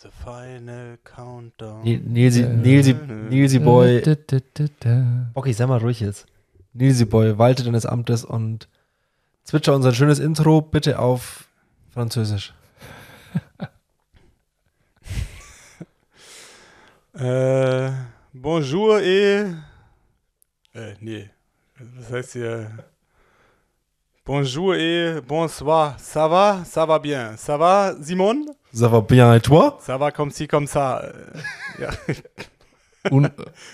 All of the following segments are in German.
The final countdown. Ni- Nilsi, Nilsi, Nilsi Boy. Bocky, sei mal ruhig jetzt. Nilsi Boy, walte deines Amtes und zwitscher unser schönes Intro bitte auf Französisch. Äh, bonjour et. Äh, nee. Was heißt hier? Bonjour et bonsoir. Ça va? Ça va bien. Ça va, Simon? Ça va bien et toi? Ça va comme ci, comme ça. Ja. Un,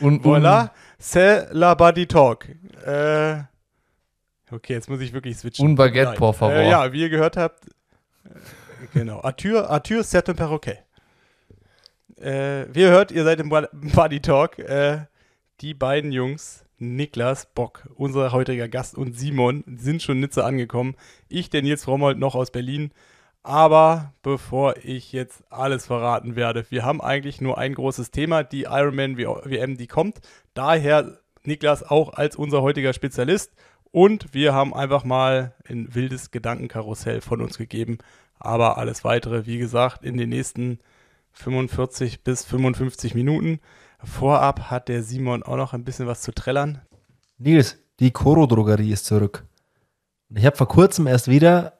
un, Voilà. C'est la Body Talk. Äh, okay, jetzt muss ich wirklich switchen. Un baguette, Nein. por favor. Äh, ja, wie ihr gehört habt. Äh, genau. Arthur, Arthur, c'est un perroquet. Äh, wie ihr hört, ihr seid im Bo- Body Talk. Äh, die beiden Jungs, Niklas Bock, unser heutiger Gast, und Simon sind schon Nizza angekommen. Ich, der Nils Frommold, noch aus Berlin. Aber bevor ich jetzt alles verraten werde, wir haben eigentlich nur ein großes Thema, die Ironman WM, die kommt. Daher Niklas auch als unser heutiger Spezialist. Und wir haben einfach mal ein wildes Gedankenkarussell von uns gegeben. Aber alles weitere, wie gesagt, in den nächsten 45 bis 55 Minuten. Vorab hat der Simon auch noch ein bisschen was zu trällern. Nils, die Koro-Drogerie ist zurück. Ich habe vor kurzem erst wieder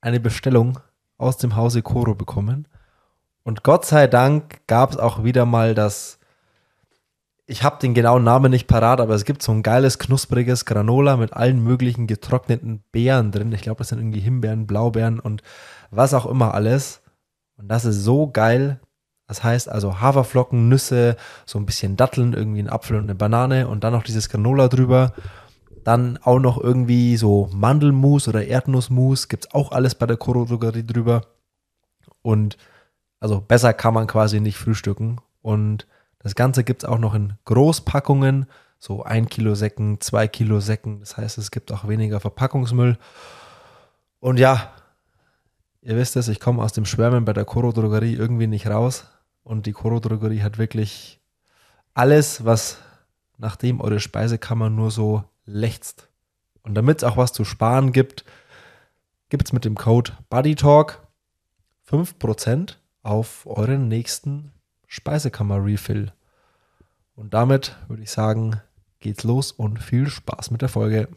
eine Bestellung aus dem Hause Koro bekommen. Und Gott sei Dank gab es auch wieder mal das, ich habe den genauen Namen nicht parat, aber es gibt so ein geiles, knuspriges Granola mit allen möglichen getrockneten Beeren drin. Ich glaube, das sind irgendwie Himbeeren, Blaubeeren und was auch immer alles. Und das ist so geil. Das heißt also Haferflocken, Nüsse, so ein bisschen Datteln, irgendwie ein Apfel und eine Banane und dann noch dieses Granola drüber. Dann auch noch irgendwie so Mandelmus oder Erdnussmus. Gibt's auch alles bei der Koro Drogerie drüber. Und also besser kann man quasi nicht frühstücken. Und das Ganze gibt's auch noch in Großpackungen. So ein Kilo Säcken, zwei Kilo Säcken. Das heißt, es gibt auch weniger Verpackungsmüll. Und ja, ihr wisst es, ich komme aus dem Schwärmen bei der Koro Drogerie irgendwie nicht raus. Und die Koro Drogerie hat wirklich alles, was nachdem eure Speisekammer nur so lechzt. Und damit es auch was zu sparen gibt, gibt es mit dem Code BuddyTalk 5% auf euren nächsten Speisekammer-Refill. Und damit würde ich sagen, geht's los und viel Spaß mit der Folge.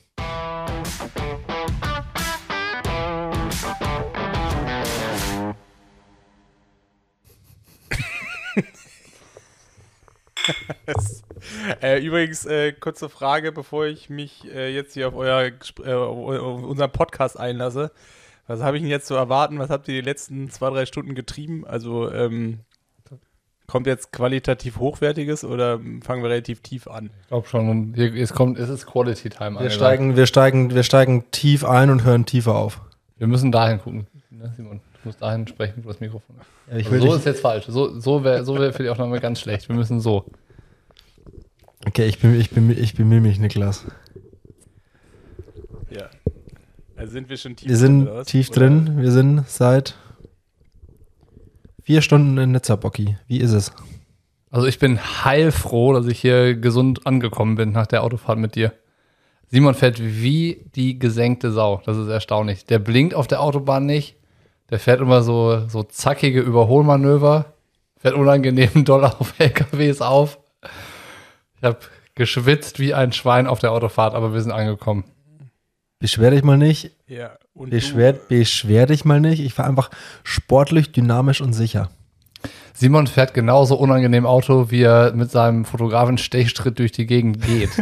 Äh, übrigens, äh, kurze Frage, bevor ich mich äh, jetzt hier auf, euer, äh, auf unseren Podcast einlasse. Was habe ich denn jetzt zu erwarten? Was habt ihr die letzten zwei, drei Stunden getrieben? Also, ähm, kommt jetzt qualitativ Hochwertiges oder fangen wir relativ tief an? Ich glaube schon. Es kommt, es ist Quality Time. Wir steigen, wir, steigen, wir steigen tief ein und hören tiefer auf. Wir müssen dahin gucken. Ne, Simon, musst dahin sprechen, wo das Mikrofon ist. Ja, ich Also so ist jetzt falsch. So, so wäre so wär für die Aufnahme ganz schlecht. Wir müssen so. okay, ich bin, ich bin, ich bemühe mich, Niklas. Ja. Also sind wir schon tief Wir drin, sind oder was? tief Oder- drin. Wir sind seit vier Stunden in Nizza, Bocky. Wie ist es? Also ich bin heilfroh, dass ich hier gesund angekommen bin nach der Autofahrt mit dir. Simon fährt wie die gesenkte Sau. Das ist erstaunlich. Der blinkt auf der Autobahn nicht. Der fährt immer so, so zackige Überholmanöver. Fährt unangenehm doll auf LKWs auf. Ich habe geschwitzt wie ein Schwein auf der Autofahrt, aber wir sind angekommen. Beschwer dich mal nicht. Ja, und Beschwer, du, beschwer dich mal nicht. Ich fahre einfach sportlich, dynamisch und sicher. Simon fährt genauso unangenehm Auto, wie er mit seinem Fotografen-Stechschritt durch die Gegend geht.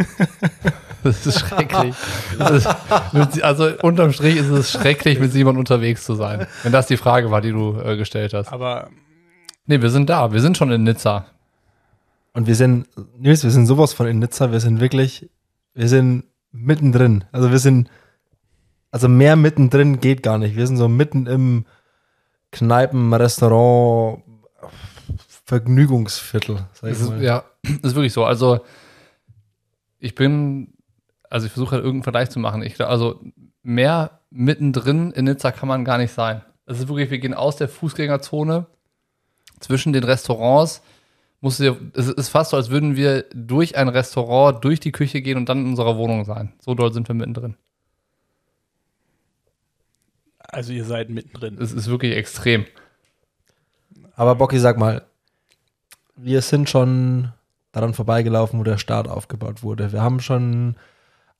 Das ist schrecklich. Das ist, mit, also unterm Strich ist es schrecklich, mit Simon unterwegs zu sein. Wenn das die Frage war, die du äh, gestellt hast. aber Nee, wir sind da. Wir sind schon in Nizza. Und wir sind, Nils, wir sind sowas von in Nizza. Wir sind wirklich, wir sind mittendrin. Also wir sind, also mehr mittendrin geht gar nicht. Wir sind so mitten im Kneipen, Restaurant, Vergnügungsviertel. Sag ich ist, mal. ja, ist wirklich so. Also, ich bin, also ich versuche halt irgendeinen Vergleich zu machen. Ich, also, mehr mittendrin in Nizza kann man gar nicht sein. Es ist wirklich, wir gehen aus der Fußgängerzone zwischen den Restaurants. Musst du dir, es ist fast so, als würden wir durch ein Restaurant, durch die Küche gehen und dann in unserer Wohnung sein. So doll sind wir mittendrin. also ihr seid mittendrin. Es ist wirklich extrem. Aber Bocky, sag mal, wir sind schon daran vorbeigelaufen, wo der Start aufgebaut wurde. Wir haben schon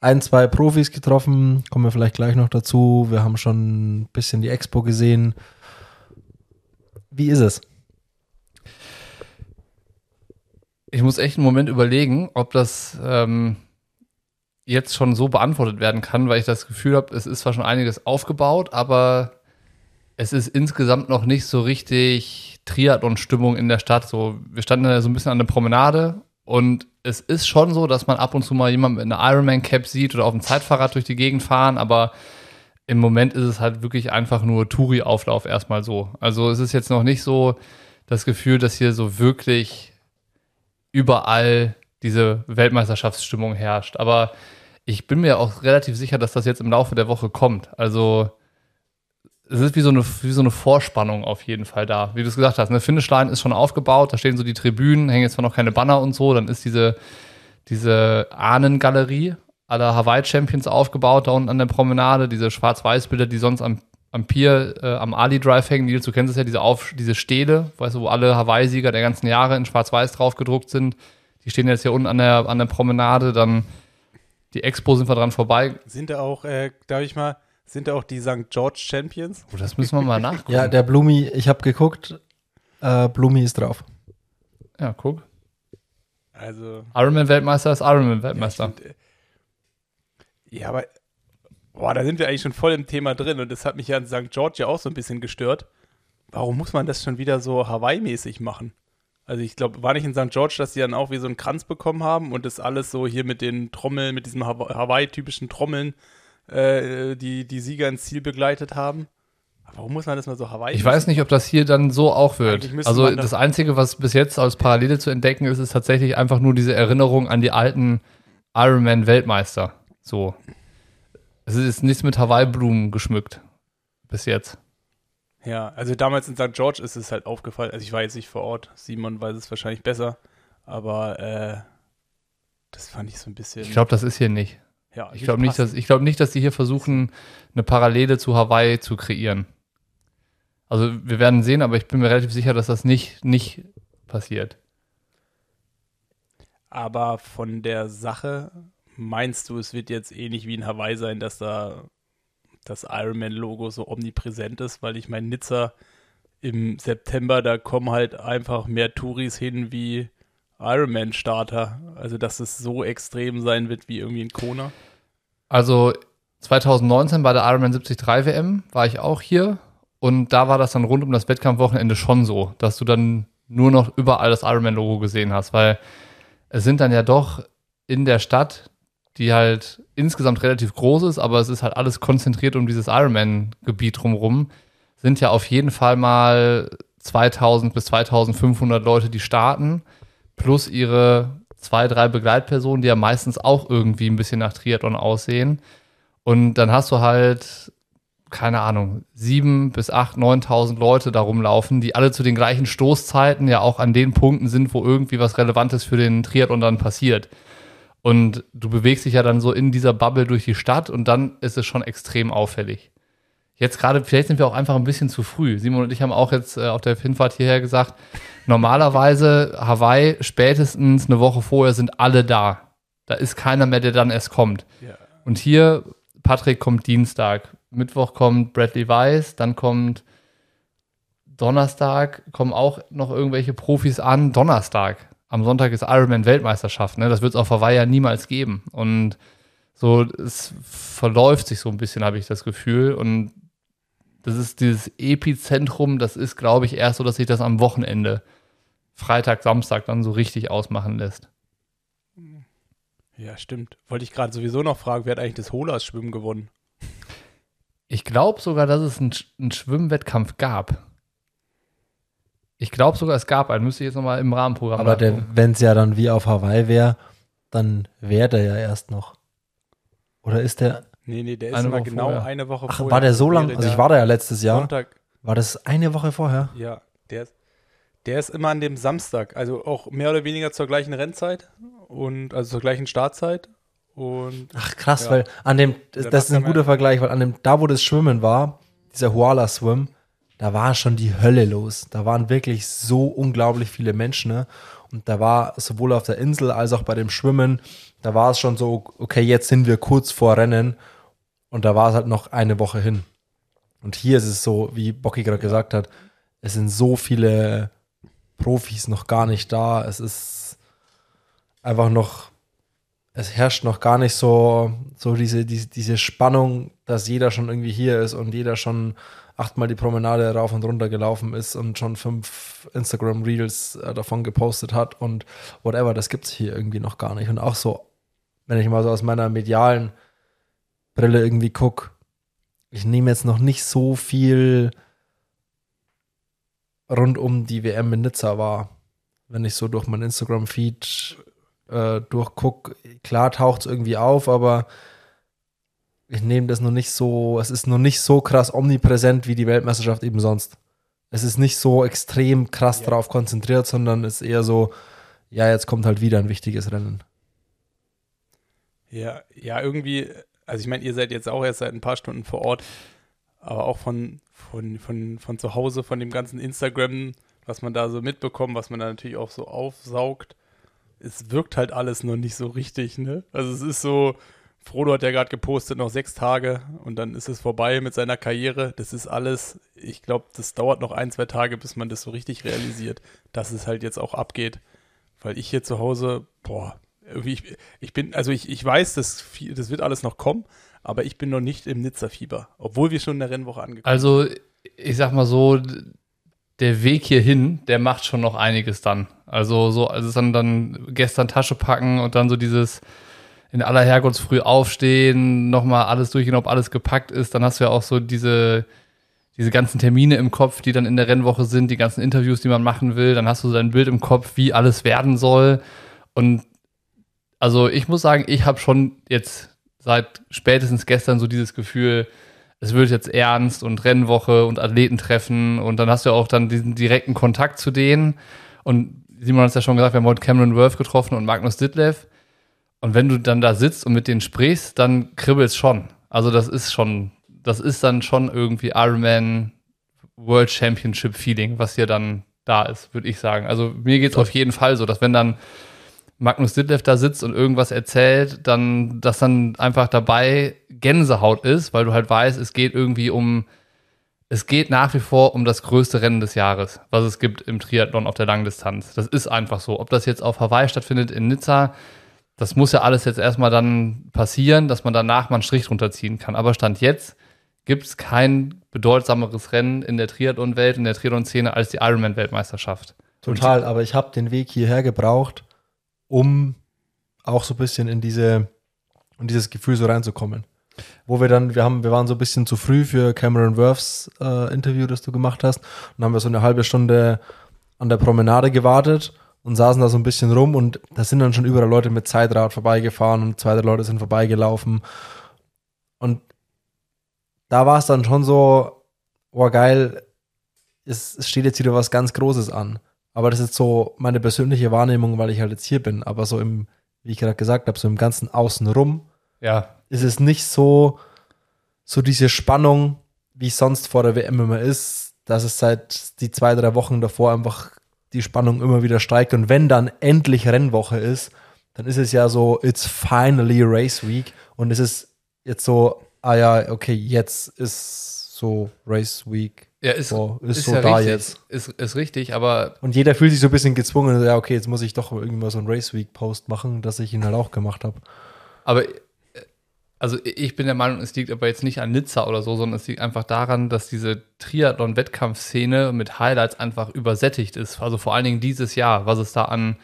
ein, zwei Profis getroffen, kommen wir vielleicht gleich noch dazu. Wir haben schon ein bisschen die Expo gesehen. Wie ist es? Ich muss echt einen Moment überlegen, ob das ähm, jetzt schon so beantwortet werden kann, weil ich das Gefühl habe, es ist zwar schon einiges aufgebaut, aber es ist insgesamt noch nicht so richtig Triathlon-Stimmung in der Stadt. So, wir standen da so ein bisschen an der Promenade und es ist schon so, dass man ab und zu mal jemanden mit einer Ironman-Cap sieht oder auf dem Zeitfahrrad durch die Gegend fahren, aber im Moment ist es halt wirklich einfach nur Touri-Auflauf erstmal so. Also es ist jetzt noch nicht so das Gefühl, dass hier so wirklich überall diese Weltmeisterschaftsstimmung herrscht. Aber ich bin mir auch relativ sicher, dass das jetzt im Laufe der Woche kommt. Also es ist wie so, eine, wie so eine Vorspannung auf jeden Fall da. Wie du es gesagt hast, eine Finishline ist schon aufgebaut, da stehen so die Tribünen, hängen jetzt zwar noch keine Banner und so, dann ist diese, diese Ahnengalerie aller Hawaii-Champions aufgebaut, da unten an der Promenade, diese Schwarz-Weiß-Bilder, die sonst am, am Pier, äh, am Ali Drive hängen, Nils, du kennst es ja, diese, Auf, diese Stele, weißt du, wo alle Hawaii-Sieger der ganzen Jahre in Schwarz-Weiß drauf gedruckt sind. Die stehen jetzt hier unten an der, an der Promenade, dann die Expo sind wir dran vorbei. Sind da auch, äh, darf ich mal, sind da auch die St. George Champions? Oh, das müssen wir mal nachgucken. Ja, der Blumi, ich habe geguckt, äh, Blumi ist drauf. ja, guck. Also. Ironman-Weltmeister ist Ironman-Weltmeister. Ja, äh, ja, aber boah, da sind wir eigentlich schon voll im Thema drin und das hat mich ja in St. George ja auch so ein bisschen gestört. Warum muss man das schon wieder so Hawaii-mäßig machen? Also ich glaube, war nicht in St. George, dass die dann auch wie so einen Kranz bekommen haben und das alles so hier mit den Trommeln, mit diesem Hawa- Hawaii-typischen Trommeln, äh, die die Sieger ins Ziel begleitet haben? Aber Warum muss man das mal so Hawaii? Ich weiß nicht, ob das hier dann so auch wird. Also das Einzige, was bis jetzt als Parallele zu entdecken ist, ist tatsächlich einfach nur diese Erinnerung an die alten Ironman-Weltmeister. So. Es ist nichts mit Hawaii-Blumen geschmückt. Bis jetzt. Ja, also damals in St. George ist es halt aufgefallen. Also ich war jetzt nicht vor Ort. Simon weiß es wahrscheinlich besser. Aber äh, das fand ich so ein bisschen. Ich glaube, das ist hier nicht. Ja, Ich glaube nicht, dass, ich glaube nicht, dass die hier versuchen, eine Parallele zu Hawaii zu kreieren. Also wir werden sehen, aber ich bin mir relativ sicher, dass das nicht, nicht passiert. Aber von der Sache meinst du, es wird jetzt ähnlich wie in Hawaii sein, dass da das Ironman-Logo so omnipräsent ist? Weil ich meine, Nizza im September, da kommen halt einfach mehr Touris hin wie Ironman-Starter. Also, dass es so extrem sein wird wie irgendwie in Kona. Also 2019 bei der Ironman 73 WM war ich auch hier und da war das dann rund um das Wettkampfwochenende schon so, dass du dann nur noch überall das Ironman-Logo gesehen hast, weil es sind dann ja doch in der Stadt, die halt insgesamt relativ groß ist, aber es ist halt alles konzentriert um dieses Ironman-Gebiet drumherum, sind ja auf jeden Fall mal 2000 bis 2500 Leute, die starten, plus ihre zwei, drei Begleitpersonen, die ja meistens auch irgendwie ein bisschen nach Triathlon aussehen. Und dann hast du halt, keine Ahnung, sieben bis acht, 9.000 Leute da rumlaufen, die alle zu den gleichen Stoßzeiten ja auch an den Punkten sind, wo irgendwie was Relevantes für den Triathlon dann passiert. Und du bewegst dich ja dann so in dieser Bubble durch die Stadt und dann ist es schon extrem auffällig. Jetzt gerade, vielleicht sind wir auch einfach ein bisschen zu früh. Simon und ich haben auch jetzt äh, auf der Hinfahrt hierher gesagt, normalerweise Hawaii spätestens eine Woche vorher sind alle da. Da ist keiner mehr, der dann erst kommt. Ja. Und hier, Patrick kommt Dienstag, Mittwoch kommt Bradley Weiss, dann kommt Donnerstag, kommen auch noch irgendwelche Profis an. Donnerstag, am Sonntag ist Ironman Weltmeisterschaft, ne? Das wird es auf Hawaii ja niemals geben. Und so, es verläuft sich so ein bisschen, habe ich das Gefühl. Und das ist dieses Epizentrum, das ist, glaube ich, erst so, dass sich das am Wochenende, Freitag, Samstag, dann so richtig ausmachen lässt. Ja, stimmt. Wollte ich gerade sowieso noch fragen, wer hat eigentlich das Holas-Schwimmen gewonnen? Ich glaube sogar, dass es einen, Sch- einen Schwimmwettkampf gab. Ich glaube sogar, es gab einen. Müsste ich jetzt nochmal im Rahmenprogramm Aber wenn es ja dann wie auf Hawaii wäre, dann wäre der ja erst noch. Oder ist der. Nee, nee, der ist Eine immer Woche genau vorher. eine Woche Ach, vorher. war der so lang? Also ich war da ja letztes Jahr. Sonntag, War das eine Woche vorher? ja, der ist, der ist immer an dem Samstag, also auch mehr oder weniger zur gleichen Rennzeit und also zur gleichen Startzeit. Und Ach krass, Ja. weil an dem, das, das ist ein guter Vergleich, weil an dem, da wo das Schwimmen war, dieser Huala Swim, da war schon die Hölle los. Da waren wirklich so unglaublich viele Menschen. Ne? Und da war sowohl auf der Insel als auch bei dem Schwimmen, da war es schon so, okay, jetzt sind wir kurz vor Rennen. Und da war es halt noch eine Woche hin. Und hier ist es so, wie Bocky gerade gesagt hat, es sind so viele Profis noch gar nicht da. Es ist einfach noch, es herrscht noch gar nicht so, so diese, diese, diese Spannung, dass jeder schon irgendwie hier ist und jeder schon achtmal die Promenade rauf und runter gelaufen ist und schon fünf Instagram-Reels äh, davon gepostet hat und whatever, das gibt es hier irgendwie noch gar nicht. Und auch so, wenn ich mal so aus meiner medialen Brille irgendwie gucke, ich nehme jetzt noch nicht so viel rund um die WM in Nizza wahr. Wenn ich so durch mein Instagram-Feed äh, durchgucke, klar taucht es irgendwie auf, aber ich nehme das noch nicht so, es ist noch nicht so krass omnipräsent wie die Weltmeisterschaft eben sonst. Es ist nicht so extrem krass ja. darauf konzentriert, sondern es ist eher so, ja, jetzt kommt halt wieder ein wichtiges Rennen. Ja, ja, irgendwie, also ich meine, ihr seid jetzt auch erst seit ein paar Stunden vor Ort, aber auch von, von, von, von zu Hause, von dem ganzen Instagram, was man da so mitbekommt, was man da natürlich auch so aufsaugt, es wirkt halt alles noch nicht so richtig, ne? Also es ist so, Frodo hat ja gerade gepostet, noch sechs Tage und dann ist es vorbei mit seiner Karriere. Das ist alles, ich glaube, das dauert noch ein, zwei Tage, bis man das so richtig realisiert, dass es halt jetzt auch abgeht. Weil ich hier zu Hause, boah, ich, ich bin, also ich, ich weiß, das, das wird alles noch kommen, aber ich bin noch nicht im Nizza-Fieber, obwohl wir schon in der Rennwoche angekommen sind. Also, ich sag mal so, der Weg hierhin, der macht schon noch einiges dann. Also, so, also dann, dann gestern Tasche packen und dann so dieses in aller Herrgottsfrüh aufstehen, nochmal alles durchgehen, ob alles gepackt ist. Dann hast du ja auch so diese, diese ganzen Termine im Kopf, die dann in der Rennwoche sind, die ganzen Interviews, die man machen will. Dann hast du dein Bild im Kopf, wie alles werden soll. Und also ich muss sagen, ich habe schon jetzt seit spätestens gestern so dieses Gefühl, es wird jetzt ernst und Rennwoche und Athletentreffen und dann hast du ja auch dann diesen direkten Kontakt zu denen. Und Simon hat es ja schon gesagt, wir haben heute Cameron Worth getroffen und Magnus Ditlev. Und wenn du dann da sitzt und mit denen sprichst, dann kribbelt es schon. Also das ist schon, das ist dann schon irgendwie Ironman World Championship Feeling, was hier dann da ist, würde ich sagen. Also mir geht es auf jeden Fall so, dass wenn dann Magnus Ditlev da sitzt und irgendwas erzählt, dann, dass dann einfach dabei Gänsehaut ist, weil du halt weißt, es geht irgendwie um, es geht nach wie vor um das größte Rennen des Jahres, was es gibt im Triathlon auf der Langdistanz. Das ist einfach so. Ob das jetzt auf Hawaii stattfindet, in Nizza, das muss ja alles jetzt erstmal dann passieren, dass man danach mal einen Strich drunter ziehen kann. Aber Stand jetzt gibt es kein bedeutsameres Rennen in der Triathlon-Welt, in der Triathlon-Szene als die Ironman-Weltmeisterschaft. Total, aber ich habe den Weg hierher gebraucht, um auch so ein bisschen in diese in dieses Gefühl so reinzukommen. Wo wir dann, wir haben, wir waren so ein bisschen zu früh für Cameron Worths äh, Interview, das du gemacht hast. Und dann haben wir so eine halbe Stunde an der Promenade gewartet und saßen da so ein bisschen rum und da sind dann schon überall Leute mit Zeitrad vorbeigefahren und zwei, drei Leute sind vorbeigelaufen. Und da war es dann schon so, oh geil, es, es steht jetzt wieder was ganz Großes an. Aber das ist so meine persönliche Wahrnehmung, weil ich halt jetzt hier bin. Aber so im, wie ich gerade gesagt habe, so im ganzen Außenrum ja. ist es nicht so, so diese Spannung, wie sonst vor der WM immer ist, dass es seit die zwei, drei Wochen davor einfach die Spannung immer wieder steigt. Und wenn dann endlich Rennwoche ist, dann ist es ja so, it's finally Race Week. Und es ist jetzt so, ah ja, okay, jetzt ist so Race Week. Ja, ist, so, ist, ist so ja da richtig, jetzt. Ist, ist richtig, aber Und jeder fühlt sich so ein bisschen gezwungen, ja, okay, jetzt muss ich doch irgendwann so einen Race Week Post machen, dass ich ihn halt auch gemacht habe. Aber äh, also ich bin der Meinung, es liegt aber jetzt nicht an Nizza oder so, sondern es liegt einfach daran, dass diese Triathlon-Wettkampfszene mit Highlights einfach übersättigt ist. Also vor allen Dingen dieses Jahr, was es da an,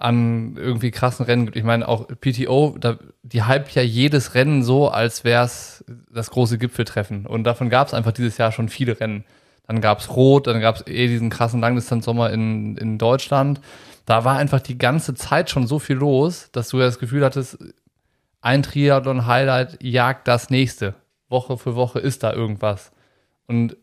an irgendwie krassen Rennen gibt. Ich meine, auch PTO, da, die hype ja jedes Rennen so, als wäre es das große Gipfeltreffen. Und davon gab es einfach dieses Jahr schon viele Rennen. Dann gab es Rot, dann gab es eh diesen krassen Langdistanzsommer in, in Deutschland. Da war einfach die ganze Zeit schon so viel los, dass du ja das Gefühl hattest, ein Triathlon-Highlight jagt das nächste. Woche für Woche ist da irgendwas. Und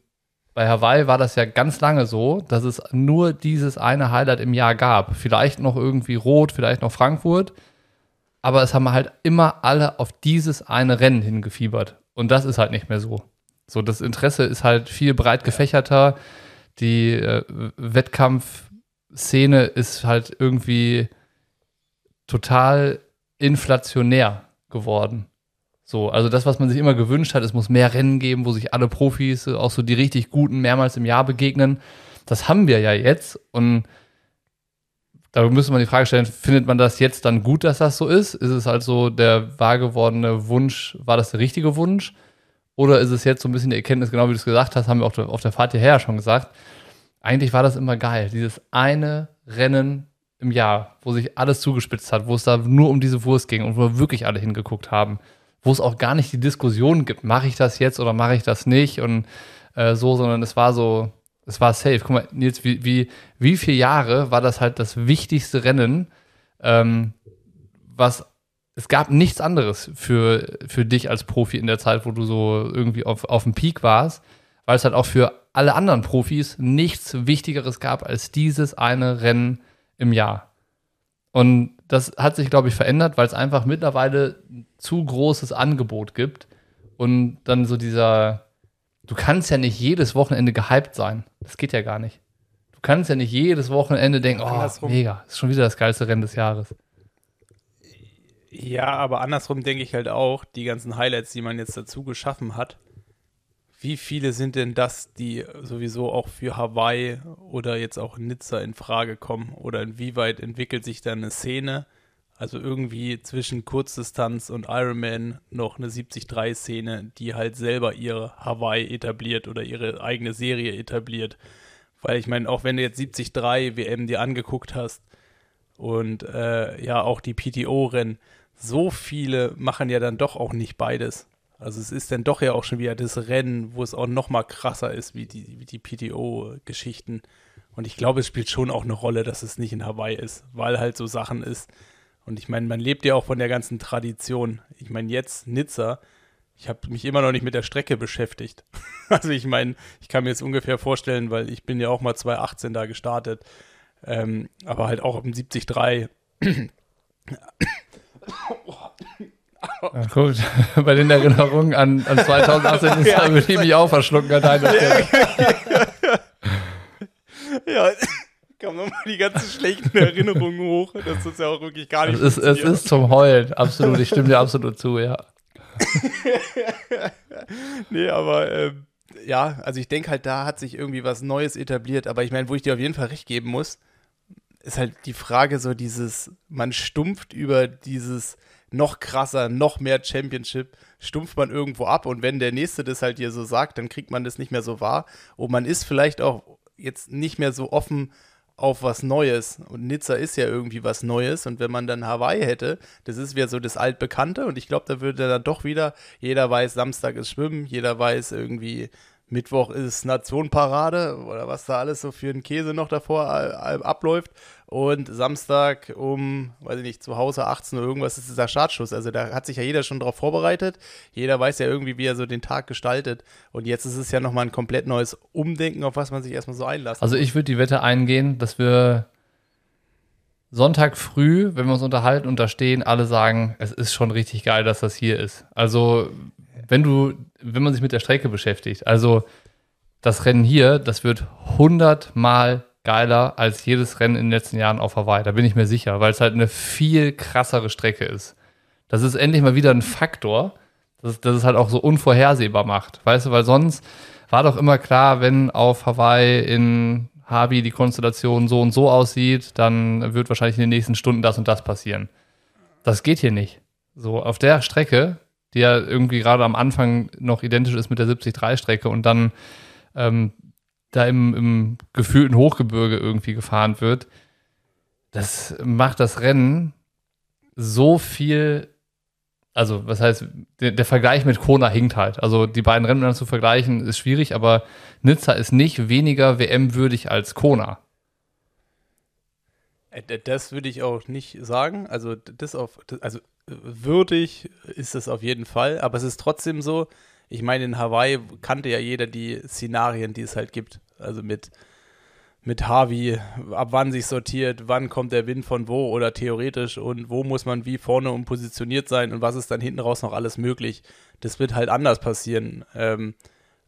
bei Hawaii war das ja ganz lange so, dass es nur dieses eine Highlight im Jahr gab. Vielleicht noch irgendwie Rot, vielleicht noch Frankfurt. Aber es haben halt immer alle auf dieses eine Rennen hingefiebert. Und das ist halt nicht mehr so. So, das Interesse ist halt viel breit gefächerter. Die äh, Wettkampfszene ist halt irgendwie total inflationär geworden. So, also das, was man sich immer gewünscht hat, es muss mehr Rennen geben, wo sich alle Profis, auch so die richtig guten, mehrmals im Jahr begegnen. Das haben wir ja jetzt und da müsste man die Frage stellen, findet man das jetzt dann gut, dass das so ist? Ist es halt so der wahr gewordene Wunsch, war das der richtige Wunsch? Oder ist es jetzt so ein bisschen die Erkenntnis, genau wie du es gesagt hast, haben wir auch auf der Fahrt hierher schon gesagt, eigentlich war das immer geil, dieses eine Rennen im Jahr, wo sich alles zugespitzt hat, wo es da nur um diese Wurst ging und wo wirklich alle hingeguckt haben, wo es auch gar nicht die Diskussion gibt, mache ich das jetzt oder mache ich das nicht und äh, so, sondern es war so, es war safe. Guck mal, Nils, wie, wie, wie viele Jahre war das halt das wichtigste Rennen, ähm, was es gab nichts anderes für, für dich als Profi in der Zeit, wo du so irgendwie auf, auf dem Peak warst, weil es halt auch für alle anderen Profis nichts Wichtigeres gab als dieses eine Rennen im Jahr. Und das hat sich, glaube ich, verändert, weil es einfach mittlerweile zu großes Angebot gibt und dann so dieser, du kannst ja nicht jedes Wochenende gehypt sein. Das geht ja gar nicht. Du kannst ja nicht jedes Wochenende denken, oh, Andersrum. mega, ist schon wieder das geilste Rennen des Jahres. Ja, aber andersrum denke ich halt auch, die ganzen Highlights, die man jetzt dazu geschaffen hat, wie viele sind denn das, die sowieso auch für Hawaii oder jetzt auch Nizza in Frage kommen? Oder inwieweit entwickelt sich da eine Szene? Also irgendwie zwischen Kurzdistanz und Ironman noch eine 73-Szene, die halt selber ihre Hawaii etabliert oder ihre eigene Serie etabliert. Weil ich meine, auch wenn du jetzt 73 WM dir angeguckt hast und äh, ja auch die PTO-Rennen, so viele machen ja dann doch auch nicht beides. Also es ist dann doch ja auch schon wieder das Rennen, wo es auch noch mal krasser ist wie die, wie die PTO-Geschichten. Und ich glaube, es spielt schon auch eine Rolle, dass es nicht in Hawaii ist, weil halt so Sachen ist. Und ich meine, man lebt ja auch von der ganzen Tradition. Ich meine, jetzt Nizza, ich habe mich immer noch nicht mit der Strecke beschäftigt. also ich meine, ich kann mir jetzt ungefähr vorstellen, weil ich bin ja auch mal 2018 da gestartet, ähm, aber halt auch im 73 Ja, gut. Bei den Erinnerungen an, an 2018 ist ja. würde ich mich auch verschlucken an deiner Stelle. ja, kommen nochmal die ganzen schlechten Erinnerungen hoch. Das ist ja auch wirklich gar nicht es ist, es ist zum Heulen, absolut. Ich stimme dir absolut zu, ja. nee, aber äh, ja, also ich denke halt, da hat sich irgendwie was Neues etabliert. Aber ich meine, wo ich dir auf jeden Fall recht geben muss, ist halt die Frage so dieses, man stumpft über dieses noch krasser, noch mehr Championship, stumpft man irgendwo ab und wenn der Nächste das halt hier so sagt, dann kriegt man das nicht mehr so wahr und man ist vielleicht auch jetzt nicht mehr so offen auf was Neues. Und Nizza ist ja irgendwie was Neues. Und wenn man dann Hawaii hätte, das ist wieder so das Altbekannte. Und ich glaube, da würde dann doch wieder, jeder weiß, Samstag ist Schwimmen, jeder weiß irgendwie, Mittwoch ist Nationparade oder was da alles so für einen Käse noch davor äh, abläuft. Und Samstag um, weiß ich nicht, zu Hause 18 Uhr irgendwas ist dieser Startschuss. Also da hat sich ja jeder schon drauf vorbereitet. Jeder weiß ja irgendwie, wie er so den Tag gestaltet. Und jetzt ist es ja nochmal ein komplett neues Umdenken, auf was man sich erstmal so einlässt. Also ich würde die Wette eingehen, dass wir Sonntag früh, wenn wir uns unterhalten und da stehen, alle sagen, es ist schon richtig geil, dass das hier ist. Also wenn du, wenn man sich mit der Strecke beschäftigt, also das Rennen hier, das wird hundertmal geiler als jedes Rennen in den letzten Jahren auf Hawaii. Da bin ich mir sicher, weil es halt eine viel krassere Strecke ist. Das ist endlich mal wieder ein Faktor, dass, dass es halt auch so unvorhersehbar macht. Weißt du, weil sonst war doch immer klar, wenn auf Hawaii in Habi die Konstellation so und so aussieht, dann wird wahrscheinlich in den nächsten Stunden das und das passieren. Das geht hier nicht. So, auf der Strecke die ja irgendwie gerade am Anfang noch identisch ist mit der 73-Strecke und dann ähm, da im, im gefühlten Hochgebirge irgendwie gefahren wird, das macht das Rennen so viel also was heißt, der, der, Vergleich mit Kona hinkt halt. Also die beiden Rennen zu vergleichen ist schwierig, aber Nizza ist nicht weniger WM-würdig als Kona. Äh, das würde ich auch nicht sagen. Also das auf, also würdig ist es auf jeden Fall, aber es ist trotzdem so, ich meine, in Hawaii kannte ja jeder die Szenarien, die es halt gibt. Also mit, mit Harvey, ab wann sich sortiert, wann kommt der Wind von wo oder theoretisch und wo muss man wie vorne und positioniert sein und was ist dann hinten raus noch alles möglich. Das wird halt anders passieren. Ähm,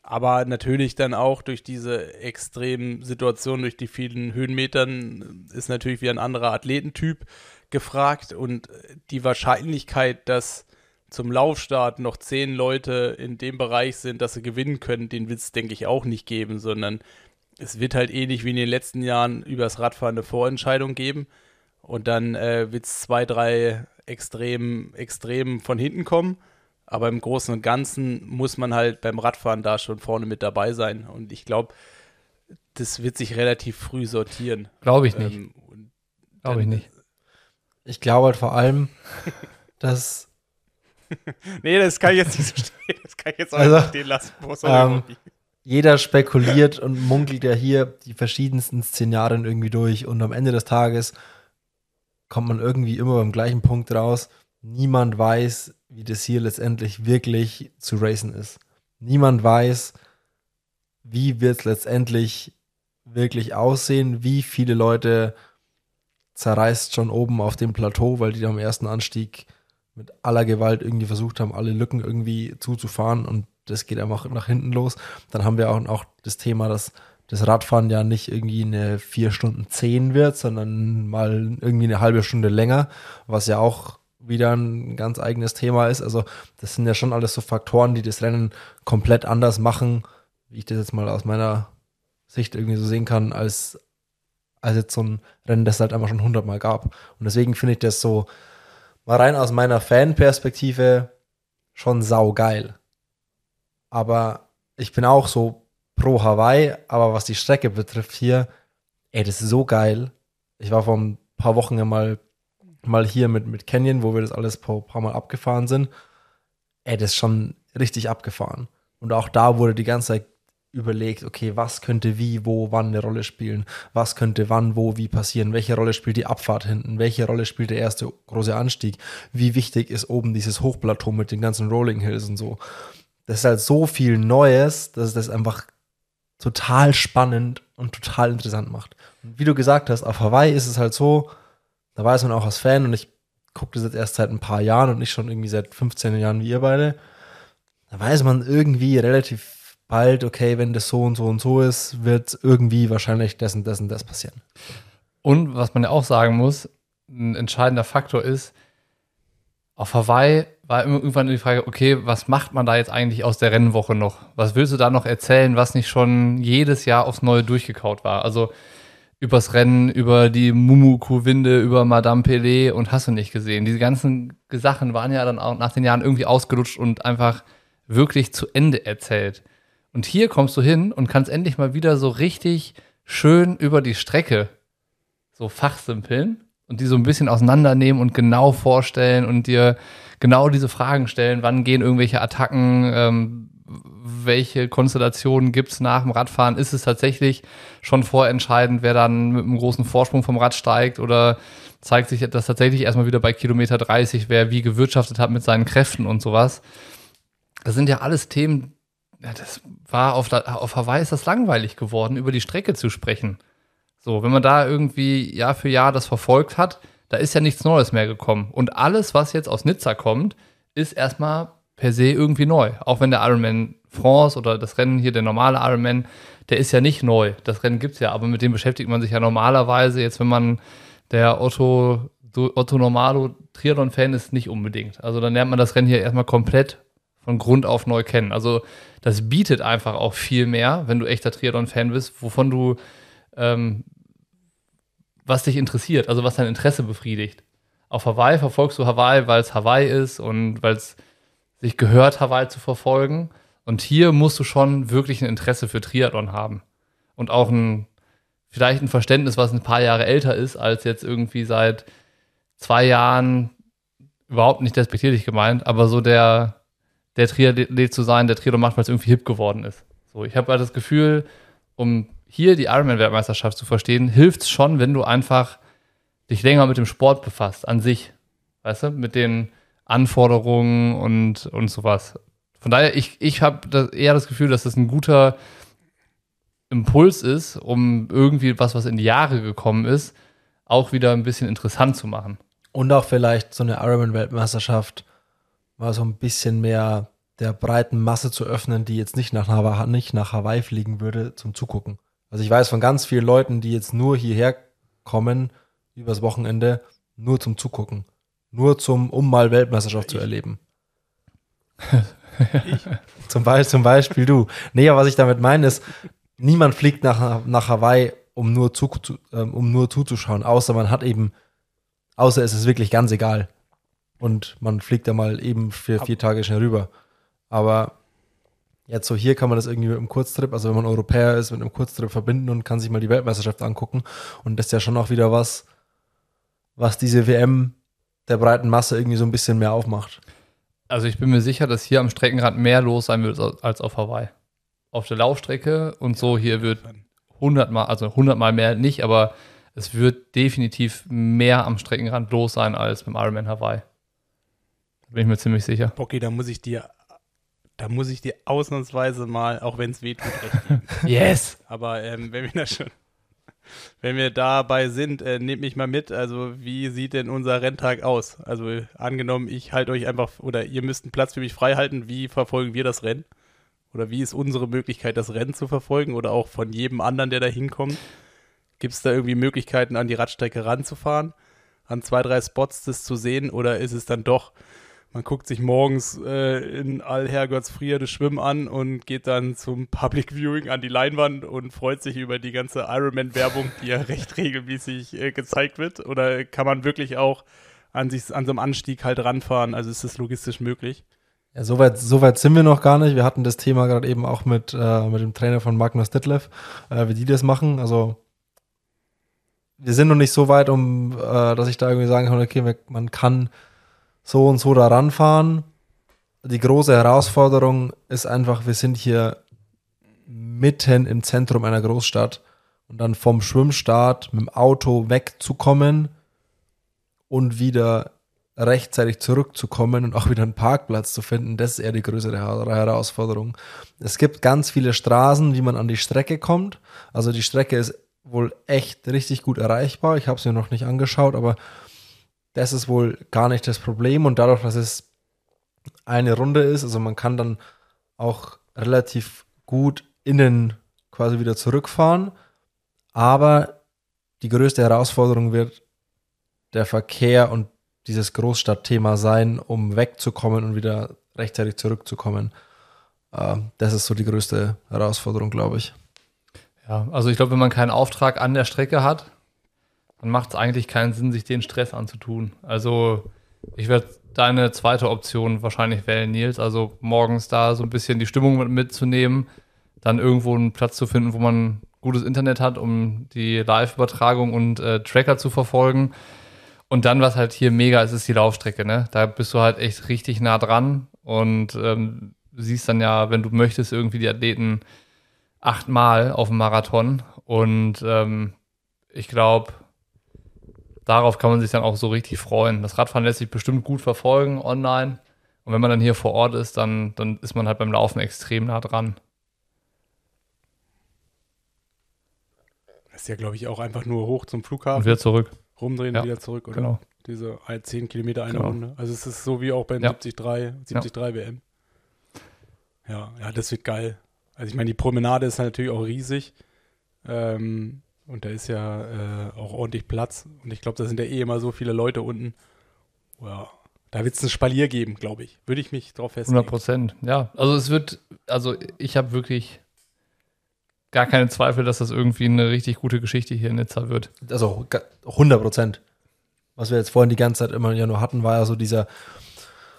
Aber natürlich dann auch durch diese extremen Situationen, durch die vielen Höhenmetern ist natürlich wie ein anderer Athletentyp gefragt und die Wahrscheinlichkeit, dass zum Laufstart noch zehn Leute in dem Bereich sind, dass sie gewinnen können, den wird es, denke ich, auch nicht geben, sondern es wird halt ähnlich wie in den letzten Jahren übers Radfahren eine Vorentscheidung geben und dann äh, wird es zwei, drei extrem, extrem von hinten kommen. Aber im Großen und Ganzen muss man halt beim Radfahren da schon vorne mit dabei sein. Und ich glaube, das wird sich relativ früh sortieren. Glaube ich nicht. Ähm, Glaube ich nicht. Ich glaube halt vor allem, dass nee, das kann ich jetzt nicht so stehen. Das kann ich jetzt auch Also, nicht stehen lassen. Ähm, jeder spekuliert und munkelt ja hier die verschiedensten Szenarien irgendwie durch und am Ende des Tages kommt man irgendwie immer beim gleichen Punkt raus. Niemand weiß, wie das hier letztendlich wirklich zu racen ist. Niemand weiß, wie wird es letztendlich wirklich aussehen, wie viele Leute zerreißt schon oben auf dem Plateau, weil die am ersten Anstieg mit aller Gewalt irgendwie versucht haben, alle Lücken irgendwie zuzufahren und das geht einfach nach hinten los. Dann haben wir auch, auch das Thema, dass das Radfahren ja nicht irgendwie eine vier Stunden zehn wird, sondern mal irgendwie eine halbe Stunde länger, was ja auch wieder ein ganz eigenes Thema ist. Also das sind ja schon alles so Faktoren, die das Rennen komplett anders machen, wie ich das jetzt mal aus meiner Sicht irgendwie so sehen kann, als, als jetzt so ein Rennen, das es halt einfach schon hundertmal gab. Und deswegen finde ich das so mal rein aus meiner Fanperspektive schon saugeil. Aber ich bin auch so pro Hawaii, aber was die Strecke betrifft hier, ey, das ist so geil. Ich war vor ein paar Wochen ja mal, mal hier mit, mit Canyon, wo wir das alles paar, paar Mal abgefahren sind. Ey, das ist schon richtig abgefahren. Und auch da wurde die ganze Zeit überlegt, okay, was könnte wie, wo, wann eine Rolle spielen, was könnte wann, wo, wie passieren, welche Rolle spielt die Abfahrt hinten, welche Rolle spielt der erste große Anstieg, wie wichtig ist oben dieses Hochplateau mit den ganzen Rolling Hills und so. Das ist halt so viel Neues, dass das einfach total spannend und total interessant macht. Und wie du gesagt hast, auf Hawaii ist es halt so, da weiß man auch als Fan und ich gucke das jetzt erst seit ein paar Jahren und nicht schon irgendwie seit 15 Jahren wie ihr beide, da weiß man irgendwie relativ bald, okay, wenn das so und so und so ist, wird irgendwie wahrscheinlich das und das und das passieren. Und was man ja auch sagen muss, ein entscheidender Faktor ist, auf Hawaii war immer irgendwann die Frage, okay, was macht man da jetzt eigentlich aus der Rennwoche noch? Was willst du da noch erzählen, was nicht schon jedes Jahr aufs Neue durchgekaut war? Also übers Rennen, über die Mumuku-Winde, über Madame Pelé und hast du nicht gesehen. Diese ganzen Sachen waren ja dann auch nach den Jahren irgendwie ausgelutscht und einfach wirklich zu Ende erzählt. Und hier kommst du hin und kannst endlich mal wieder so richtig schön über die Strecke so fachsimpeln und die so ein bisschen auseinandernehmen und genau vorstellen und dir genau diese Fragen stellen, wann gehen irgendwelche Attacken, ähm, welche Konstellationen gibt es nach dem Radfahren? Ist es tatsächlich schon vorentscheidend, wer dann mit einem großen Vorsprung vom Rad steigt oder zeigt sich das tatsächlich erstmal wieder bei Kilometer 30, wer wie gewirtschaftet hat mit seinen Kräften und sowas? Das sind ja alles Themen, ja, das war auf, auf Hawaii ist das langweilig geworden, über die Strecke zu sprechen. So, wenn man da irgendwie Jahr für Jahr das verfolgt hat, da ist ja nichts Neues mehr gekommen. Und alles, was jetzt aus Nizza kommt, ist erstmal per se irgendwie neu. Auch wenn der Ironman France oder das Rennen hier, der normale Ironman, der ist ja nicht neu. Das Rennen gibt's ja, aber mit dem beschäftigt man sich ja normalerweise, jetzt wenn man der Otto, Otto Normalo Triathlon-Fan ist, nicht unbedingt. Also dann lernt man das Rennen hier erstmal komplett von Grund auf neu kennen. Also das bietet einfach auch viel mehr, wenn du echter Triathlon-Fan bist, wovon du ähm, was dich interessiert, also was dein Interesse befriedigt. Auf Hawaii verfolgst du Hawaii, weil es Hawaii ist und weil es sich gehört, Hawaii zu verfolgen. Und hier musst du schon wirklich ein Interesse für Triathlon haben. Und auch ein, vielleicht ein Verständnis, was ein paar Jahre älter ist, als jetzt irgendwie seit zwei Jahren, überhaupt nicht despektierlich gemeint, aber so der, der Triathlet zu sein, der Triathlon macht, weil es irgendwie hip geworden ist. So, ich habe halt das Gefühl, um hier die Ironman-Weltmeisterschaft zu verstehen, hilft es schon, wenn du einfach dich länger mit dem Sport befasst, an sich. Weißt du, mit den Anforderungen und, und sowas. Von daher, ich, ich habe eher das Gefühl, dass das ein guter Impuls ist, um irgendwie was, was in die Jahre gekommen ist, auch wieder ein bisschen interessant zu machen. Und auch vielleicht so eine Ironman-Weltmeisterschaft mal so ein bisschen mehr der breiten Masse zu öffnen, die jetzt nicht nach, Hawaii, nicht nach Hawaii fliegen würde, zum Zugucken. Also ich weiß von ganz vielen Leuten, die jetzt nur hierher kommen, übers Wochenende, nur zum Zugucken. Nur zum, um mal Weltmeisterschaft zu erleben. zum, Beispiel, zum Beispiel du. Nee, aber was ich damit meine ist, niemand fliegt nach, nach Hawaii, um nur, zu, ähm, um nur zuzuschauen, außer man hat eben, außer es ist wirklich ganz egal. Und man fliegt da mal eben für vier Tage schnell rüber. Aber jetzt so hier kann man das irgendwie mit einem Kurztrip, also wenn man Europäer ist, mit einem Kurztrip verbinden und kann sich mal die Weltmeisterschaft angucken. Und das ist ja schon auch wieder was, was diese WM der breiten Masse irgendwie so ein bisschen mehr aufmacht. Also ich bin mir sicher, dass hier am Streckenrad mehr los sein wird als auf Hawaii. Auf der Laufstrecke und so hier wird 100 mal, also 100 mal mehr nicht, aber es wird definitiv mehr am Streckenrand los sein als beim Ironman Hawaii. Bin ich mir ziemlich sicher. Bocky, da muss ich dir da muss ich dir ausnahmsweise mal, auch wenn es weh tut, recht geben. Yes! Aber ähm, wenn wir da schon, wenn wir dabei sind, äh, nehmt mich mal mit. Also, wie sieht denn unser Renntag aus? Also, angenommen, ich halte euch einfach, oder ihr müsst einen Platz für mich frei halten. Wie verfolgen wir das Rennen? Oder wie ist unsere Möglichkeit, das Rennen zu verfolgen? Oder auch von jedem anderen, der da hinkommt? Gibt es da irgendwie Möglichkeiten, an die Radstrecke ranzufahren? An zwei, drei Spots das zu sehen? Oder ist es dann doch man guckt sich morgens äh, in Allherrgottsfriede Schwimmen an und geht dann zum Public Viewing an die Leinwand und freut sich über die ganze Ironman-Werbung, die ja recht regelmäßig äh, gezeigt wird. Oder kann man wirklich auch an, sich, an so einem Anstieg halt ranfahren? Also ist das logistisch möglich? Ja, soweit so weit sind wir noch gar nicht. Wir hatten das Thema gerade eben auch mit, äh, mit dem Trainer von Magnus Ditlev, äh, wie die das machen. Also wir sind noch nicht so weit, um äh, dass ich da irgendwie sagen kann, okay, man kann so und so da ranfahren. Die große Herausforderung ist einfach, wir sind hier mitten im Zentrum einer Großstadt und dann vom Schwimmstart mit dem Auto wegzukommen und wieder rechtzeitig zurückzukommen und auch wieder einen Parkplatz zu finden, das ist eher die größere Herausforderung. Es gibt ganz viele Straßen, wie man an die Strecke kommt. Also die Strecke ist wohl echt richtig gut erreichbar. Ich habe es mir noch nicht angeschaut, aber das ist wohl gar nicht das Problem und dadurch, dass es eine Runde ist, also man kann dann auch relativ gut innen quasi wieder zurückfahren, aber die größte Herausforderung wird der Verkehr und dieses Großstadtthema sein, um wegzukommen und wieder rechtzeitig zurückzukommen. Ähm, das ist so die größte Herausforderung, glaube ich. Ja, also ich glaube, wenn man keinen Auftrag an der Strecke hat, dann macht es eigentlich keinen Sinn, sich den Stress anzutun. Also ich werde deine zweite Option wahrscheinlich wählen, Nils. Also morgens da so ein bisschen die Stimmung mitzunehmen, dann irgendwo einen Platz zu finden, wo man gutes Internet hat, um die Live-Übertragung und äh, Tracker zu verfolgen. Und dann, was halt hier mega ist, ist die Laufstrecke. Ne? Da bist du halt echt richtig nah dran und ähm, siehst dann ja, wenn du möchtest, irgendwie die Athleten achtmal auf dem Marathon. Und ähm, ich glaube, darauf kann man sich dann auch so richtig freuen. Das Radfahren lässt sich bestimmt gut verfolgen online. Und wenn man dann hier vor Ort ist, dann, dann ist man halt beim Laufen extrem nah dran. Das ist ja, glaube ich, auch einfach nur hoch zum Flughafen. Und wieder zurück. Rumdrehen ja, und wieder zurück, oder? Genau. Diese 10 Kilometer eine genau. Runde. Also es ist so wie auch beim ja. 73, 73 ja. WM. Ja, ja, das wird geil. Also ich meine, die Promenade ist natürlich auch riesig. Ähm, und da ist ja äh, auch ordentlich Platz. Und ich glaube, da sind ja eh immer so viele Leute unten. Ja, da wird es ein Spalier geben, glaube ich. Würde ich mich drauf festlegen. 100 Prozent, ja. Also es wird, also ich habe wirklich gar keine Zweifel, dass das irgendwie eine richtig gute Geschichte hier in Nizza wird. Also 100 Prozent. Was wir jetzt vorhin die ganze Zeit immer ja nur hatten, war ja so dieser,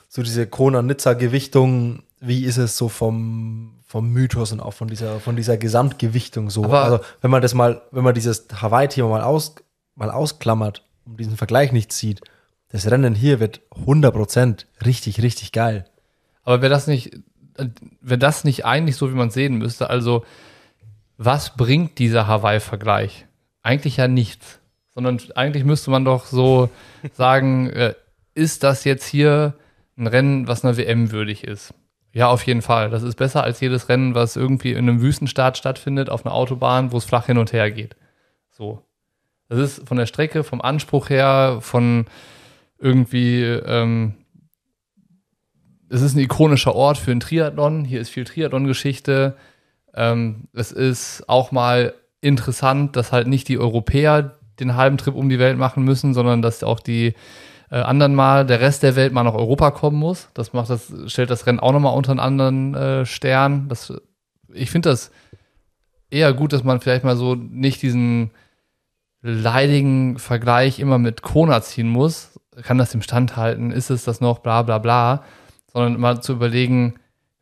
so diese Kona-Nizza-Gewichtung. Wie ist es so vom, vom Mythos und auch von dieser, von dieser Gesamtgewichtung so. Aber also, wenn man das mal, wenn man dieses Hawaii-Thema mal, aus, mal ausklammert und diesen Vergleich nicht zieht, das Rennen hier wird 100% richtig, richtig geil. Aber wäre das nicht, wäre das nicht eigentlich so, wie man sehen müsste? Also, was bringt dieser Hawaii-Vergleich? Eigentlich ja nichts. Sondern eigentlich müsste man doch so sagen, äh, ist das jetzt hier ein Rennen, was einer WM würdig ist? Ja, auf jeden Fall. Das ist besser als jedes Rennen, was irgendwie in einem Wüstenstaat stattfindet, auf einer Autobahn, wo es flach hin und her geht. So. Das ist von der Strecke, vom Anspruch her, von irgendwie, ähm, es ist ein ikonischer Ort für einen Triathlon. Hier ist viel Triathlon-Geschichte. Ähm, es ist auch mal interessant, dass halt nicht die Europäer den halben Trip um die Welt machen müssen, sondern dass auch die äh, anderen mal, der Rest der Welt mal nach Europa kommen muss. Das macht das, stellt das Rennen auch nochmal unter einen anderen äh, Stern. Das, ich finde das eher gut, dass man vielleicht mal so nicht diesen leidigen Vergleich immer mit Kona ziehen muss. Kann das dem Stand halten? Ist es das noch? Bla bla bla. Sondern mal zu überlegen,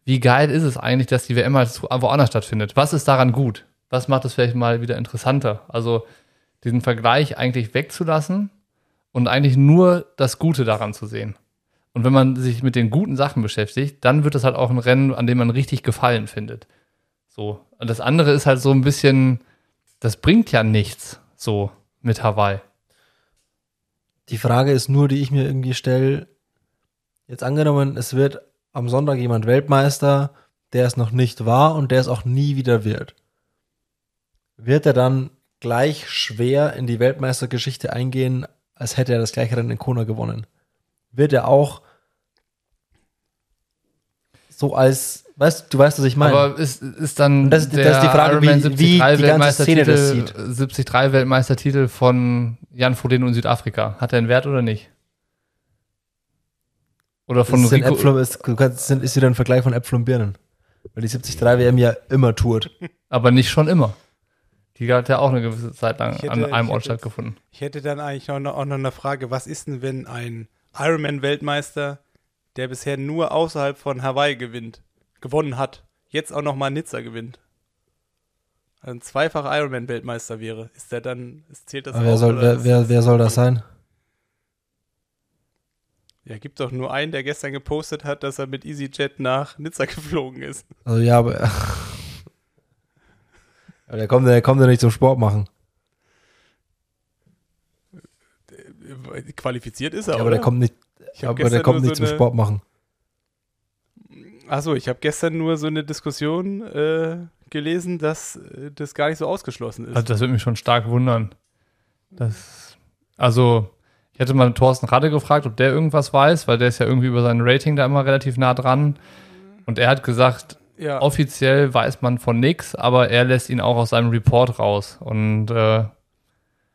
wie geil ist es eigentlich, dass die WM halt woanders stattfindet? Was ist daran gut? Was macht es vielleicht mal wieder interessanter? Also diesen Vergleich eigentlich wegzulassen und eigentlich nur das Gute daran zu sehen. Und wenn man sich mit den guten Sachen beschäftigt, dann wird es halt auch ein Rennen, an dem man richtig Gefallen findet. So. Und das andere ist halt so ein bisschen, das bringt ja nichts, so mit Hawaii. Die Frage ist nur, die ich mir irgendwie stelle, jetzt angenommen, es wird am Sonntag jemand Weltmeister, der es noch nicht war und der es auch nie wieder wird. Wird er dann gleich schwer in die Weltmeistergeschichte eingehen, als hätte er das gleiche Rennen in Kona gewonnen? Wird er auch so als, weißt du, weißt, was ich meine? Aber ist, ist dann das ist- das ist die Frage, wie- wie die ganze Szene das 73 Weltmeistertitel von Jan Frodeno in Südafrika. Hat er einen Wert oder nicht? Oder von sind Rico, Äpfel, ist, ist wieder ein Vergleich von Äpfel und Birnen. Weil die 73 WM ja immer tourt. aber nicht schon immer. Die hat ja auch eine gewisse Zeit lang Ich hätte- an einem Ort hätte- stattgefunden. Ich hätte dann eigentlich auch noch, auch noch eine Frage, was ist denn, wenn ein Ironman-Weltmeister, der bisher nur außerhalb von Hawaii gewinnt, gewonnen hat, jetzt auch noch mal Nizza gewinnt? Also ein zweifacher Ironman-Weltmeister wäre. Ist der dann, ist- zählt das Aber wer auch, soll, oder wer, wer, wer soll das sein? Ja, gibt doch nur einen, der gestern gepostet hat, dass er mit EasyJet nach Nizza geflogen ist. Also ja, aber, aber der kommt, der kommt ja nicht zum Sport machen. Qualifiziert ist er, Ja, oder? aber der kommt nicht, aber der kommt nicht so zum eine- Sport machen. Achso, ich habe gestern nur so eine Diskussion äh, gelesen, dass äh, das gar nicht so ausgeschlossen ist. Also das würde mich schon stark wundern. Das, also, ich hätte mal Thorsten Radde gefragt, ob der irgendwas weiß, weil der ist ja irgendwie über sein Rating da immer relativ nah dran. Und er hat gesagt, ja. offiziell weiß man von nix, aber er lässt ihn auch aus seinem Report raus. Und äh,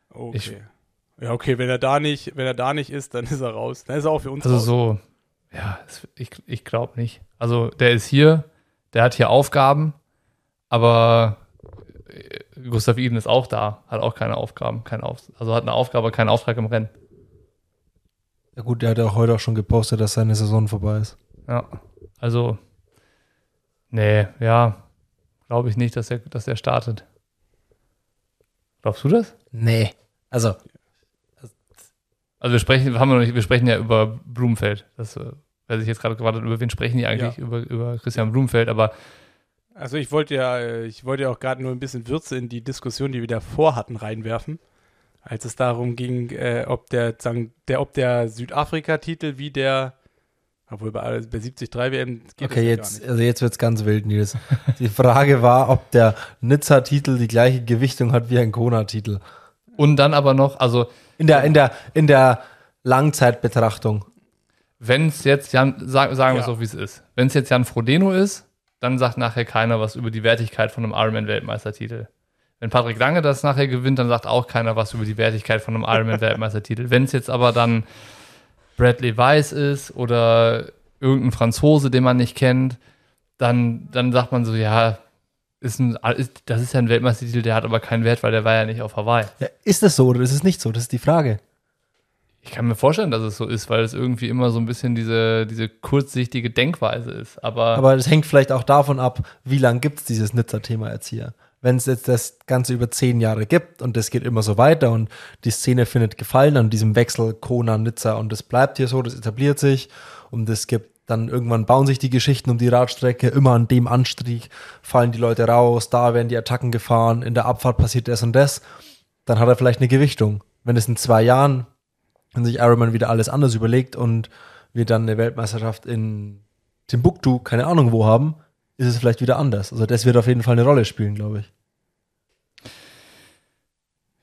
Okay. Ich- ja, okay, wenn er da nicht, wenn er da nicht ist, dann ist er raus. Dann ist er auch für uns also raus. so, ja, es, ich, ich glaube nicht. Also der ist hier, der hat hier Aufgaben, aber äh, Gustav Iden ist auch da, hat auch keine Aufgaben, keine Auf also hat eine Aufgabe, keinen Auftrag im Rennen. Ja gut, der hat ja auch heute auch schon gepostet, dass seine Saison vorbei ist. Ja, also, nee, ja, glaube ich nicht, dass er, dass er startet. Glaubst du das? Nee. Also, Also wir sprechen, haben wir noch nicht, wir sprechen ja über Blumenfeld. Das, äh, wer sich jetzt gerade gewartet, über wen sprechen die eigentlich? Ja. Über, über Christian Blumenfeld, aber Also ich wollte ja, ich wollte ja auch gerade nur ein bisschen Würze in die Diskussion, die wir davor hatten, reinwerfen. Als es darum ging, äh, ob der, sagen, der, ob der Südafrika-Titel wie der, obwohl bei, bei 73 WM geht okay, das ja jetzt, gar nicht. also jetzt wird's ganz wild, Nils. Die Frage war, ob der Nizza-Titel die gleiche Gewichtung hat wie ein Kona-Titel. und dann aber noch, also In der, in der, in der Langzeitbetrachtung. wenn es jetzt Jan, sag, sagen wir es Ja. so, wie es ist. Wenn es jetzt Jan Frodeno ist, dann sagt nachher keiner was über die Wertigkeit von einem Ironman-Weltmeistertitel. Wenn Patrick Lange das nachher gewinnt, dann sagt auch keiner was über die Wertigkeit von einem Ironman-Weltmeistertitel. Wenn es jetzt aber dann Bradley Weiss ist oder irgendein Franzose, den man nicht kennt, dann, dann sagt man so, ja, ist ein, ist, das ist ja ein Weltmeistertitel, der hat aber keinen Wert, weil der war ja nicht auf Hawaii. Ja, ist das so oder ist es nicht so? Das ist die Frage. Ich kann mir vorstellen, dass es so ist, weil es irgendwie immer so ein bisschen diese, diese kurzsichtige Denkweise ist. Aber, Aber das hängt vielleicht auch davon ab, wie lange gibt es dieses Nizza-Thema jetzt hier. Wenn es jetzt das Ganze über zehn Jahre gibt und das geht immer so weiter und die Szene findet Gefallen an diesem Wechsel Kona, Nizza und das bleibt hier so, das etabliert sich und es gibt dann irgendwann bauen sich die Geschichten um die Radstrecke, immer an dem Anstieg fallen die Leute raus, da werden die Attacken gefahren, in der Abfahrt passiert das und das, dann hat er vielleicht eine Gewichtung. Wenn es in zwei Jahren, wenn sich Ironman wieder alles anders überlegt und wir dann eine Weltmeisterschaft in Timbuktu, keine Ahnung wo haben, ist es vielleicht wieder anders. Also das wird auf jeden Fall eine Rolle spielen, glaube ich.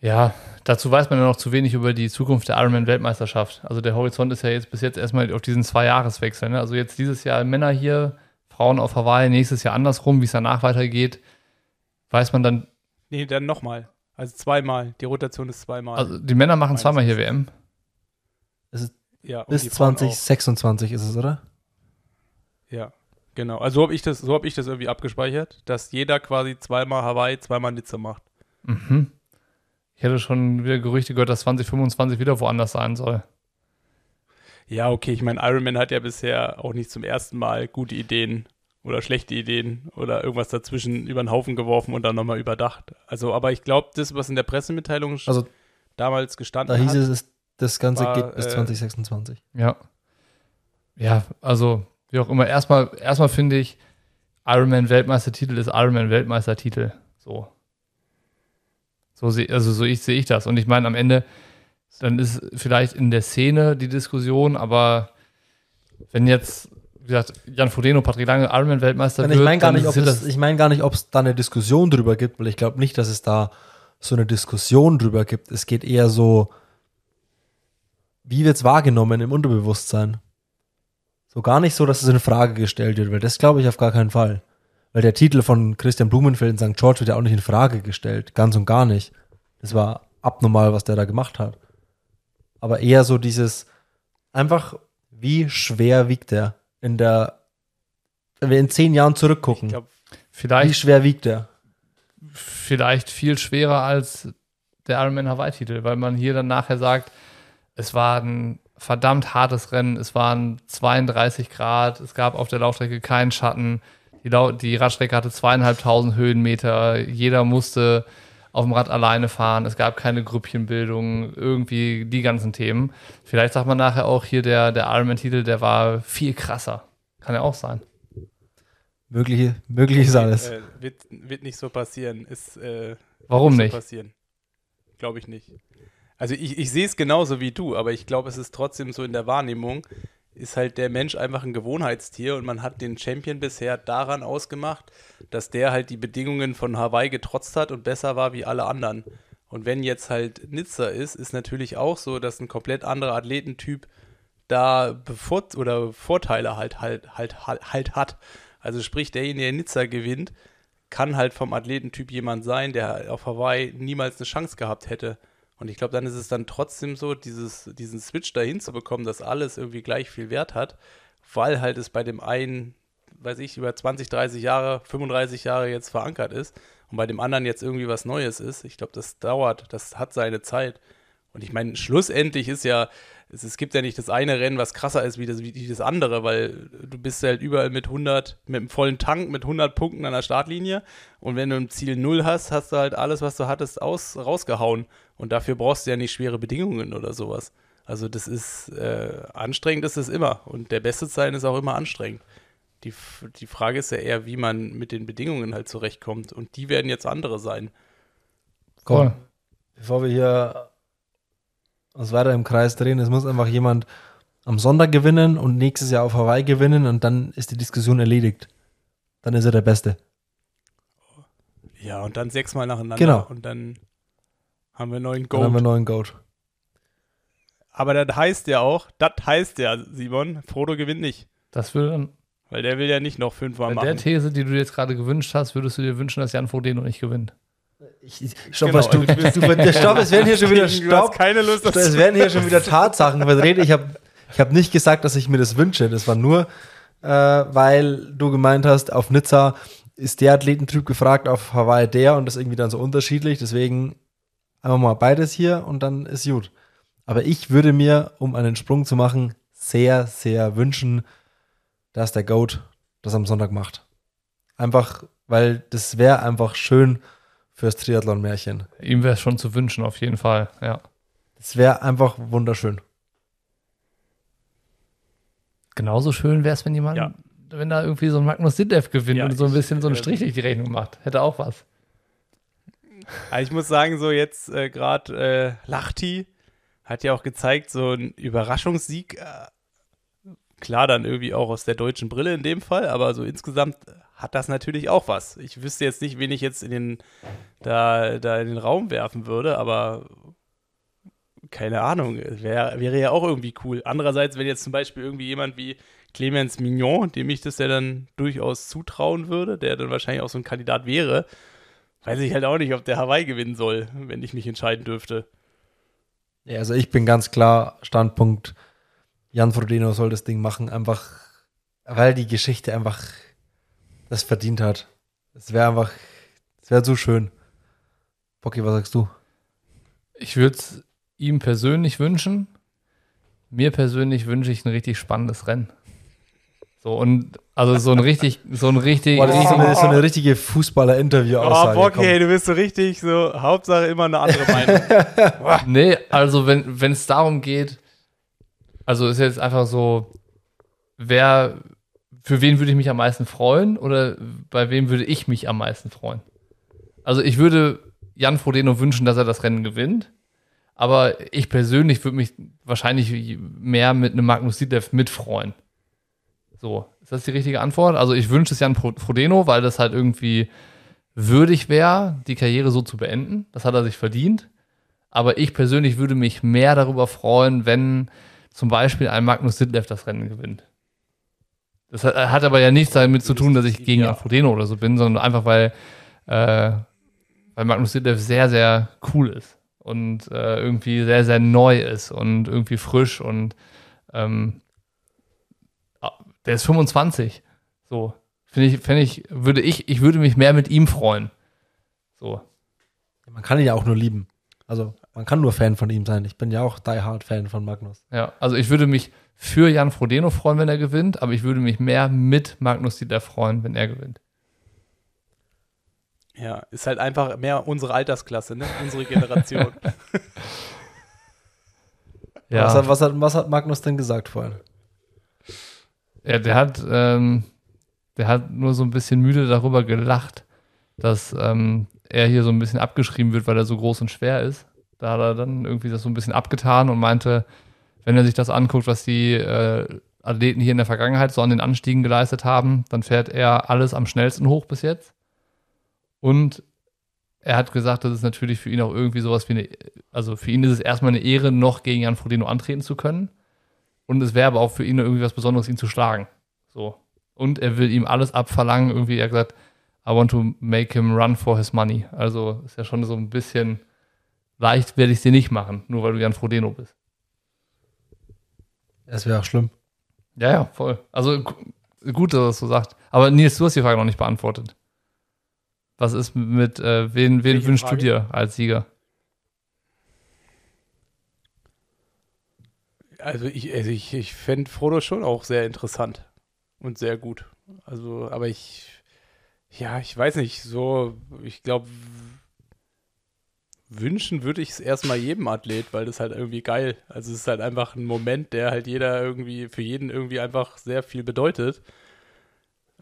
ja, Dazu weiß man ja noch zu wenig über die Zukunft der Ironman-Weltmeisterschaft. Also der Horizont ist ja jetzt bis jetzt erstmal auf diesen zwei Jahreswechsel. Ne? Also jetzt dieses Jahr Männer hier, Frauen auf Hawaii, nächstes Jahr andersrum, wie es danach weitergeht, weiß man dann. Nee, dann nochmal. Also zweimal. Die Rotation ist zweimal. Also die Männer machen Meines zweimal hier. WM. Es ist ja, bis die Frauen auch. 2026 ist es, oder? Ja, genau. Also so habe ich, das- so hab ich das irgendwie abgespeichert, dass jeder quasi zweimal Hawaii, zweimal Nizza macht. Mhm. Ich hätte schon wieder Gerüchte gehört, dass 2025 wieder woanders sein soll. Ja, okay, ich meine, Ironman hat ja bisher auch nicht zum ersten Mal gute Ideen oder schlechte Ideen oder irgendwas dazwischen über den Haufen geworfen und dann nochmal überdacht. Also, aber ich glaube, das, was in der Pressemitteilung Also damals da gestanden hieß hat, es, es, das Ganze war, geht bis äh, 2026. Ja. Ja, also wie auch immer. Erstmal, erstmal finde ich, Ironman Weltmeistertitel ist Ironman Weltmeistertitel. So. So sehe also so ich sehe ich das. Und ich meine, am Ende, dann ist vielleicht in der Szene die Diskussion, aber wenn jetzt, wie gesagt, Jan Frodeno, Patrick Lange Ironman Weltmeister Nein, wird, ich meine gar nicht, ob es, ich meine gar nicht, ob es da eine Diskussion drüber gibt, weil ich glaube nicht, dass es da so eine Diskussion drüber gibt. Es geht eher so, wie wird es wahrgenommen im Unterbewusstsein? So gar nicht so, dass es in Frage gestellt wird, weil das glaube ich auf gar keinen Fall. Weil der Titel von Christian Blumenfeld in St. George wird ja auch nicht in Frage gestellt. Ganz und gar nicht. Das war abnormal, was der da gemacht hat. Aber eher so dieses, einfach, wie schwer wiegt der in der, wenn wir in zehn Jahren zurückgucken, glaube, wie vielleicht, schwer wiegt der? vielleicht viel schwerer als der Ironman Hawaii-Titel, weil man hier dann nachher sagt, es war ein verdammt hartes Rennen, es waren 32 Grad, es gab auf der Laufstrecke keinen Schatten, die, Lau die Radstrecke hatte zweieinhalbtausend Höhenmeter, jeder musste auf dem Rad alleine fahren, es gab keine Grüppchenbildung, irgendwie die ganzen Themen. Vielleicht sagt man nachher auch hier, der, der Ironman-Titel, der war viel krasser. Kann ja auch sein. Möglich, möglich ist alles. Äh, wird, wird nicht so passieren. Ist, äh, Warum so nicht? passieren. Glaube ich nicht. Also ich, ich sehe es genauso wie du, aber ich glaube, es ist trotzdem so in der Wahrnehmung, ist halt der Mensch einfach ein Gewohnheitstier und man hat den Champion bisher daran ausgemacht, dass der halt die Bedingungen von Hawaii getrotzt hat und besser war wie alle anderen. Und wenn jetzt halt Nizza ist, ist natürlich auch so, dass ein komplett anderer Athletentyp da bevor oder Vorteile halt halt halt halt, halt hat. Also sprich, derjenige, der Nizza gewinnt, kann halt vom Athletentyp jemand sein, der auf Hawaii niemals eine Chance gehabt hätte. Und ich glaube, dann ist es dann trotzdem so, dieses, diesen Switch dahin zu bekommen, dass alles irgendwie gleich viel Wert hat, weil halt es bei dem einen, weiß ich, über 20, 30 Jahre, 35 Jahre jetzt verankert ist und bei dem anderen jetzt irgendwie was Neues ist. Ich glaube, das dauert, das hat seine Zeit. Und ich meine, schlussendlich ist ja, es, es gibt ja nicht das eine Rennen, was krasser ist wie das, wie das andere, weil du bist halt überall mit 100, mit einem vollen Tank, mit 100 Punkten an der Startlinie. Und wenn du im Ziel 0 hast, hast du halt alles, was du hattest, aus, rausgehauen. Und dafür brauchst du ja nicht schwere Bedingungen oder sowas. Also das ist, äh, anstrengend ist es immer. Und der beste sein ist auch immer anstrengend. Die, die Frage ist ja eher, wie man mit den Bedingungen halt zurechtkommt. Und die werden jetzt andere sein. Komm, bevor wir hier uns weiter im Kreis drehen, es muss einfach jemand am Sonntag gewinnen und nächstes Jahr auf Hawaii gewinnen und dann ist die Diskussion erledigt. Dann ist er der Beste. Ja, und dann sechsmal nacheinander. Genau. Und dann haben wir einen neuen Dann haben wir neuen Goat. Aber das heißt ja auch, das heißt ja, Simon, Frodo gewinnt nicht. Das würde dann, Weil der will ja nicht noch fünfmal bei der machen. These, die du dir jetzt gerade gewünscht hast, würdest du dir wünschen, dass Jan Frodeno nicht gewinnt. Ich, stopp, Genau, was du, du bist- du, du, stopp, es werden hier schon wieder, stopp, keine Lust, es das werden hier schon wieder Tatsachen verdreht. Ich habe ich hab nicht gesagt, dass ich mir das wünsche. Das war nur, äh, weil du gemeint hast, auf Nizza ist der Athletentyp gefragt, auf Hawaii der und das ist irgendwie dann so unterschiedlich. Deswegen einfach mal beides hier und dann ist gut. Aber ich würde mir, um einen Sprung zu machen, sehr, sehr wünschen, dass der Goat das am Sonntag macht. Einfach, weil das wäre einfach schön fürs Triathlon-Märchen. Ihm wäre es schon zu wünschen, auf jeden Fall, ja. Das wäre einfach wunderschön. Genauso schön wäre es, wenn jemand, Ja. wenn da irgendwie so ein Magnus Sindev gewinnt Ja, und so ein ich, bisschen so einen äh, Strich durch die Rechnung macht. Hätte auch was. Also ich muss sagen, so jetzt äh, gerade äh, Lachti hat ja auch gezeigt, so ein Überraschungssieg. Äh, klar, dann irgendwie auch aus der deutschen Brille in dem Fall, aber so insgesamt hat das natürlich auch was. Ich wüsste jetzt nicht, wen ich jetzt in den, da, da in den Raum werfen würde, aber keine Ahnung, wär, wäre ja auch irgendwie cool. Andererseits, wenn jetzt zum Beispiel irgendwie jemand wie Clemens Mignon, dem ich das ja dann durchaus zutrauen würde, der dann wahrscheinlich auch so ein Kandidat wäre, weiß ich halt auch nicht, ob der Hawaii gewinnen soll, wenn ich mich entscheiden dürfte. Ja, also ich bin ganz klar Standpunkt, Jan Frodeno soll das Ding machen, einfach, weil die Geschichte einfach das verdient hat. Es wäre einfach, es wäre so schön. Bocky, was sagst du? Ich würde es ihm persönlich wünschen. Mir persönlich wünsche ich ein richtig spannendes Rennen. So, und also so ein richtig, so ein richtig, Boah, das ist so richtig eine, so eine richtige Fußballer-Interview-Aussage. Oh, hey, du bist so richtig, so, Hauptsache immer eine andere Meinung. Nee, also wenn wenn es darum geht, also ist jetzt einfach so, wer, für wen würde ich mich am meisten freuen oder bei wem würde ich mich am meisten freuen? Also ich würde Jan Frodeno wünschen, dass er das Rennen gewinnt, aber ich persönlich würde mich wahrscheinlich mehr mit einem Magnus Dietleff mitfreuen. So, ist das die richtige Antwort? Also ich wünsche es Jan Frodeno, weil das halt irgendwie würdig wäre, die Karriere so zu beenden. Das hat er sich verdient. Aber ich persönlich würde mich mehr darüber freuen, wenn zum Beispiel ein Magnus Ditlev das Rennen gewinnt. Das hat, hat aber ja nichts damit zu tun, dass ich gegen Ja. Jan Frodeno oder so bin, sondern einfach, weil, äh, weil Magnus Ditlev sehr, sehr cool ist und äh, irgendwie sehr, sehr neu ist und irgendwie frisch und ähm, der ist 25. So. Finde ich, finde ich, würde ich, ich würde mich mehr mit ihm freuen. So. Man kann ihn ja auch nur lieben. Also, man kann nur Fan von ihm sein. Ich bin ja auch Die Hard Fan von Magnus. Ja, also ich würde mich für Jan Frodeno freuen, wenn er gewinnt, aber ich würde mich mehr mit Magnus Dieter freuen, wenn er gewinnt. Ja, ist halt einfach mehr unsere Altersklasse, ne? Unsere Generation. Ja, Was, hat, was, hat, was hat Magnus denn gesagt vorhin? ja der hat, ähm, der hat nur so ein bisschen müde darüber gelacht, dass ähm, er hier so ein bisschen abgeschrieben wird, weil er so groß und schwer ist. Da hat er dann irgendwie das so ein bisschen abgetan und meinte, wenn er sich das anguckt, was die äh, Athleten hier in der Vergangenheit so an den Anstiegen geleistet haben, dann fährt er alles am schnellsten hoch bis jetzt. Und er hat gesagt, das ist natürlich für ihn auch irgendwie sowas wie eine, also für ihn ist es erstmal eine Ehre, noch gegen Jan Frodeno antreten zu können. Und es wäre aber auch für ihn irgendwie was Besonderes, ihn zu schlagen. So. Und er will ihm alles abverlangen. Irgendwie, er hat gesagt, I want to make him run for his money. Also ist ja schon so ein bisschen leicht werde ich es dir nicht machen, nur weil du Jan Frodeno bist. Das wäre auch schlimm. Ja, ja, voll. Also gu- gut, dass er das so sagt. Aber Nils, du hast die Frage noch nicht beantwortet. Was ist mit, äh, wen, wen wünschst Frage? du dir als Sieger? Also ich, also ich, ich fände Frodo schon auch sehr interessant und sehr gut. Also, aber ich, ja, ich weiß nicht, so, ich glaube, wünschen würde ich es erstmal jedem Athlet, weil das halt irgendwie geil. Also es ist halt einfach ein Moment, der halt jeder irgendwie, für jeden irgendwie einfach sehr viel bedeutet.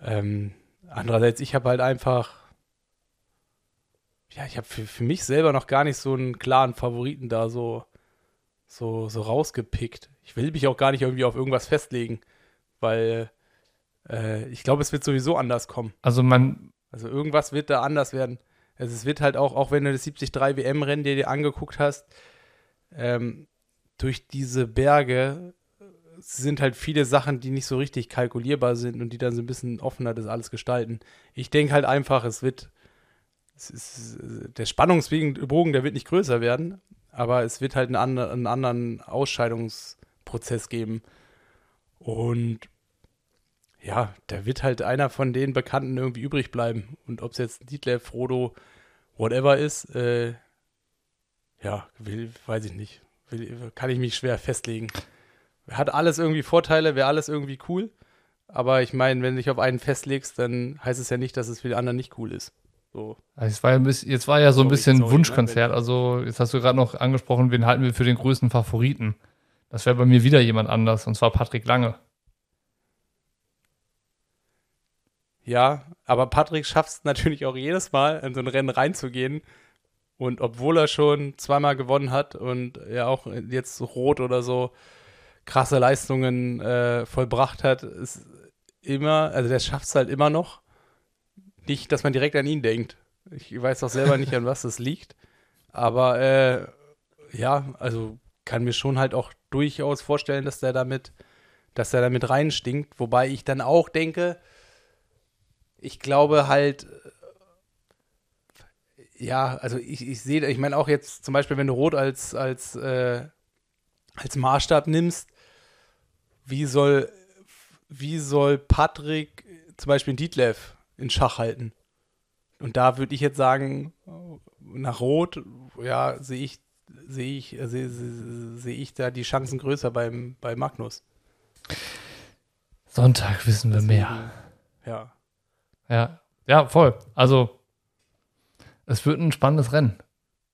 Ähm, andererseits, ich habe halt einfach, ja, ich habe für, für mich selber noch gar nicht so einen klaren Favoriten da so so, so rausgepickt. Ich will mich auch gar nicht irgendwie auf irgendwas festlegen, weil äh, ich glaube, es wird sowieso anders kommen. Also man, Also irgendwas wird da anders werden. Also es wird halt auch, auch wenn du das 73 WM-Rennen dir, dir angeguckt hast, ähm, durch diese Berge sind halt viele Sachen, die nicht so richtig kalkulierbar sind und die dann so ein bisschen offener das alles gestalten. Ich denke halt einfach, es wird, es ist, der Spannungsbogen, der wird nicht größer werden, aber es wird halt einen, einen anderen Ausscheidungsprozess geben. Und ja, da wird halt einer von den Bekannten irgendwie übrig bleiben. Und ob es jetzt Dietler, Frodo, whatever ist, äh, ja, will, weiß ich nicht. Will, kann ich mich schwer festlegen. Hat alles irgendwie Vorteile, wäre alles irgendwie cool. Aber ich meine, wenn du dich auf einen festlegst, dann heißt es ja nicht, dass es für die anderen nicht cool ist. So. es war ja bisschen, jetzt war ja so ein Sorry, bisschen sorry, ne, Wunschkonzert. wenn- Also jetzt hast du gerade noch angesprochen, wen halten wir für den größten Favoriten? Das wäre bei mir wieder jemand anders, und zwar Patrick Lange. Ja, aber Patrick schafft es natürlich auch jedes Mal, in so ein Rennen reinzugehen. Und obwohl er schon zweimal gewonnen hat und ja auch jetzt rot oder so krasse Leistungen äh, vollbracht hat, ist immer, also der schafft es halt immer noch. Nicht, dass man direkt an ihn denkt. Ich weiß auch selber nicht, an was das liegt. Aber äh, ja, also kann mir schon halt auch durchaus vorstellen, dass der damit, dass der damit reinstinkt. Wobei ich dann auch denke, ich glaube halt, äh, ja, also ich, ich sehe, ich meine auch jetzt zum Beispiel, wenn du Rot als, als, äh, als Maßstab nimmst, wie soll, wie soll Patrick zum Beispiel Dietlev in Schach halten? Und da würde ich jetzt sagen, nach Rot, ja, sehe ich, sehe ich, äh, sehe seh ich da die Chancen größer beim, bei Magnus. Sonntag wissen wir Deswegen, mehr. Ja. Ja, ja, voll. Also, es wird ein spannendes Rennen.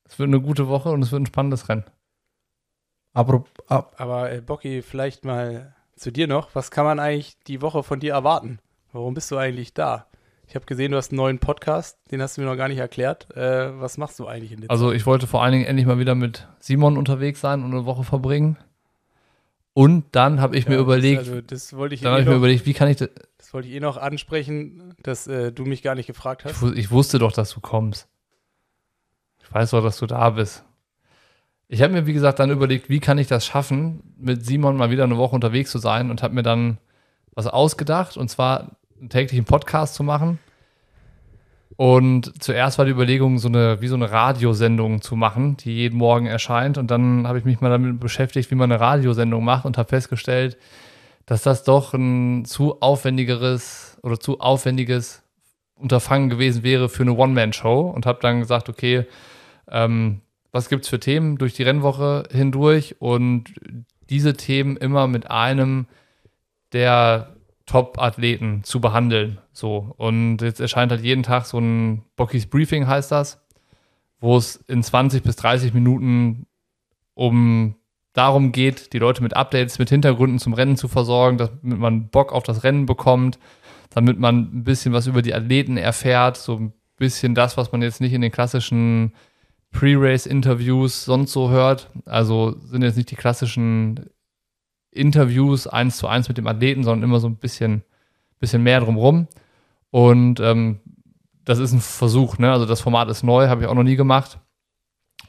Es wird eine gute Woche und es wird ein spannendes Rennen. Apro ab, Aber äh, Bocky, vielleicht mal zu dir noch. Was kann man eigentlich die Woche von dir erwarten? Warum bist du eigentlich da? Ich habe gesehen, du hast einen neuen Podcast, den hast du mir noch gar nicht erklärt. Äh, was machst du eigentlich in der Also, ich wollte vor allen Dingen endlich mal wieder mit Simon unterwegs sein und eine Woche verbringen. Und dann habe ich mir Ja, überlegt, Das, also, das wollte ich, dann eh ich mir noch, überlegt, wie kann ich das, das wollte ich eh noch ansprechen, dass äh, du mich gar nicht gefragt ich, hast. wu- ich wusste doch, dass du kommst. Ich weiß doch, dass du da bist. Ich habe mir, wie gesagt, dann überlegt, wie kann ich das schaffen, mit Simon mal wieder eine Woche unterwegs zu sein und habe mir dann was ausgedacht und zwar einen täglichen Podcast zu machen. Und zuerst war die Überlegung, so eine, wie so eine Radiosendung zu machen, die jeden Morgen erscheint. Und dann habe ich mich mal damit beschäftigt, wie man eine Radiosendung macht und habe festgestellt, dass das doch ein zu aufwendigeres oder zu aufwendiges Unterfangen gewesen wäre für eine One-Man-Show und habe dann gesagt, okay, ähm, was gibt's für Themen durch die Rennwoche hindurch und diese Themen immer mit einem der Top-Athleten zu behandeln. So. Und jetzt erscheint halt jeden Tag so ein Bockys Briefing, heißt das, wo es in 20 bis 30 Minuten um darum geht, die Leute mit Updates, mit Hintergründen zum Rennen zu versorgen, damit man Bock auf das Rennen bekommt, damit man ein bisschen was über die Athleten erfährt, so ein bisschen das, was man jetzt nicht in den klassischen Pre-Race-Interviews sonst so hört. Also sind jetzt nicht die klassischen Interviews eins zu eins mit dem Athleten, sondern immer so ein bisschen, bisschen mehr drumrum. Und ähm, das ist ein Versuch, ne? Also das Format ist neu, habe ich auch noch nie gemacht.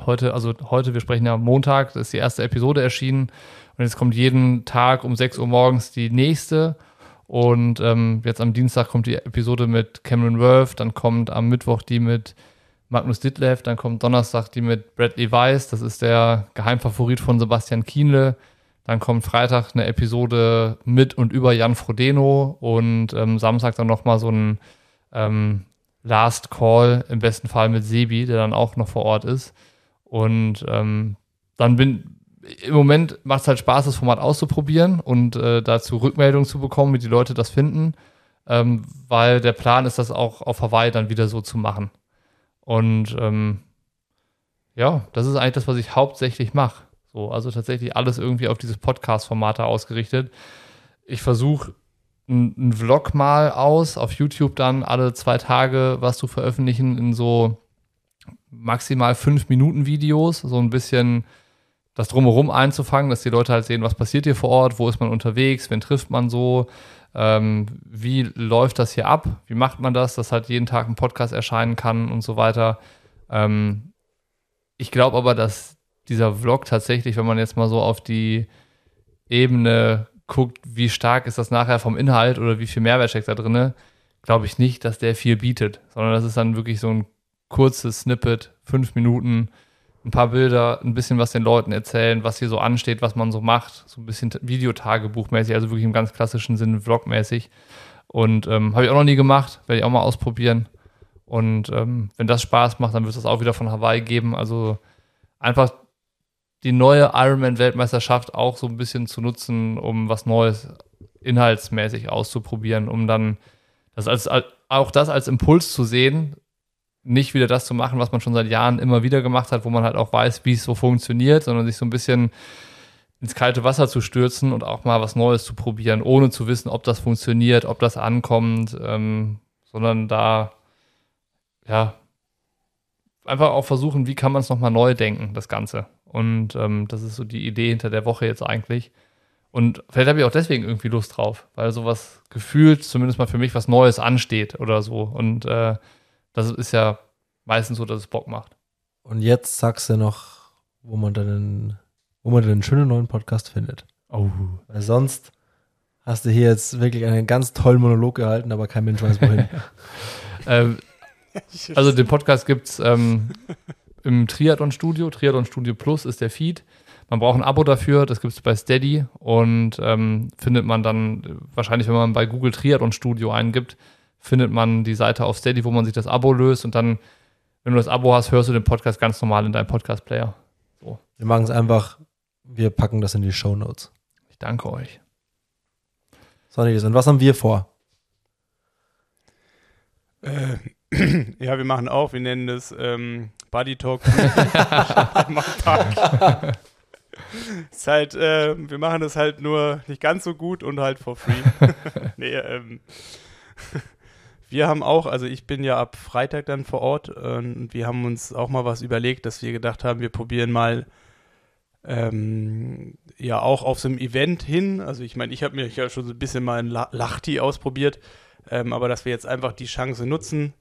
Heute, also heute, wir sprechen ja Montag, da ist die erste Episode erschienen. Und jetzt kommt jeden Tag um 6 Uhr morgens die nächste. Und ähm, jetzt am Dienstag kommt die Episode mit Cameron Worth, dann kommt am Mittwoch die mit Magnus Ditlev, dann kommt Donnerstag die mit Bradley Weiss, das ist der Geheimfavorit von Sebastian Kienle. Dann kommt Freitag eine Episode mit und über Jan Frodeno und ähm, Samstag dann nochmal so ein ähm, Last Call, im besten Fall mit Sebi, der dann auch noch vor Ort ist. Und ähm, dann bin im Moment macht es halt Spaß, das Format auszuprobieren und äh, dazu Rückmeldungen zu bekommen, wie die Leute das finden, ähm, weil der Plan ist, das auch auf Hawaii dann wieder so zu machen. Und ähm, ja, das ist eigentlich das, was ich hauptsächlich mache. So, also tatsächlich alles irgendwie auf dieses Podcast-Format ausgerichtet. Ich versuche einen Vlog mal aus, auf YouTube dann alle zwei Tage was zu veröffentlichen in so maximal fünf Minuten Videos, so ein bisschen das drumherum einzufangen, dass die Leute halt sehen, was passiert hier vor Ort, wo ist man unterwegs, wen trifft man so, ähm, wie läuft das hier ab, wie macht man das, dass halt jeden Tag ein Podcast erscheinen kann und so weiter. Ähm, ich glaube aber, dass dieser Vlog tatsächlich, wenn man jetzt mal so auf die Ebene guckt, wie stark ist das nachher vom Inhalt oder wie viel Mehrwert steckt da drin, glaube ich nicht, dass der viel bietet, sondern das ist dann wirklich so ein kurzes Snippet, fünf Minuten, ein paar Bilder, ein bisschen was den Leuten erzählen, was hier so ansteht, was man so macht, so ein bisschen Videotagebuchmäßig, also wirklich im ganz klassischen Sinne Vlogmäßig. Und ähm, habe ich auch noch nie gemacht, werde ich auch mal ausprobieren. Und ähm, wenn das Spaß macht, dann wird es das auch wieder von Hawaii geben. Also einfach die neue Ironman-Weltmeisterschaft auch so ein bisschen zu nutzen, um was Neues inhaltsmäßig auszuprobieren, um dann das als, auch das als Impuls zu sehen, nicht wieder das zu machen, was man schon seit Jahren immer wieder gemacht hat, wo man halt auch weiß, wie es so funktioniert, sondern sich so ein bisschen ins kalte Wasser zu stürzen und auch mal was Neues zu probieren, ohne zu wissen, ob das funktioniert, ob das ankommt, ähm, sondern da ja einfach auch versuchen, wie kann man es nochmal neu denken, das Ganze. Und ähm, das ist so die Idee hinter der Woche jetzt eigentlich. Und vielleicht habe ich auch deswegen irgendwie Lust drauf, weil sowas gefühlt, zumindest mal für mich, was Neues ansteht oder so. Und äh, das ist ja meistens so, dass es Bock macht. Und jetzt sagst du noch, wo man deinen, wo man den schönen neuen Podcast findet. Oh. Weil sonst hast du hier jetzt wirklich einen ganz tollen Monolog gehalten, aber kein Mensch weiß wohin. Ähm, also den Podcast gibt es ähm, im Triathlon Studio. Triathlon Studio Plus ist der Feed. Man braucht ein Abo dafür, das gibt es bei Steady und ähm, findet man dann wahrscheinlich, wenn man bei Google Triathlon Studio eingibt, findet man die Seite auf Steady, wo man sich das Abo löst und dann, wenn du das Abo hast, hörst du den Podcast ganz normal in deinem Podcast-Player. Wir machen es einfach, wir packen das in die Show Notes. Ich danke euch. Sonny, und was haben wir vor? Äh, ja, wir machen auch, wir nennen das ähm, Buddy Talk. Einmal am Tag. ist halt, äh, wir machen das halt nur nicht ganz so gut und halt for free. nee, ähm, wir haben auch, also ich bin ja ab Freitag dann vor Ort und wir haben uns auch mal was überlegt, dass wir gedacht haben, wir probieren mal ähm, ja auch auf so einem Event hin. Also ich meine, ich habe mir ja schon so ein bisschen mal ein La- Lachti ausprobiert, ähm, aber dass wir jetzt einfach die Chance nutzen,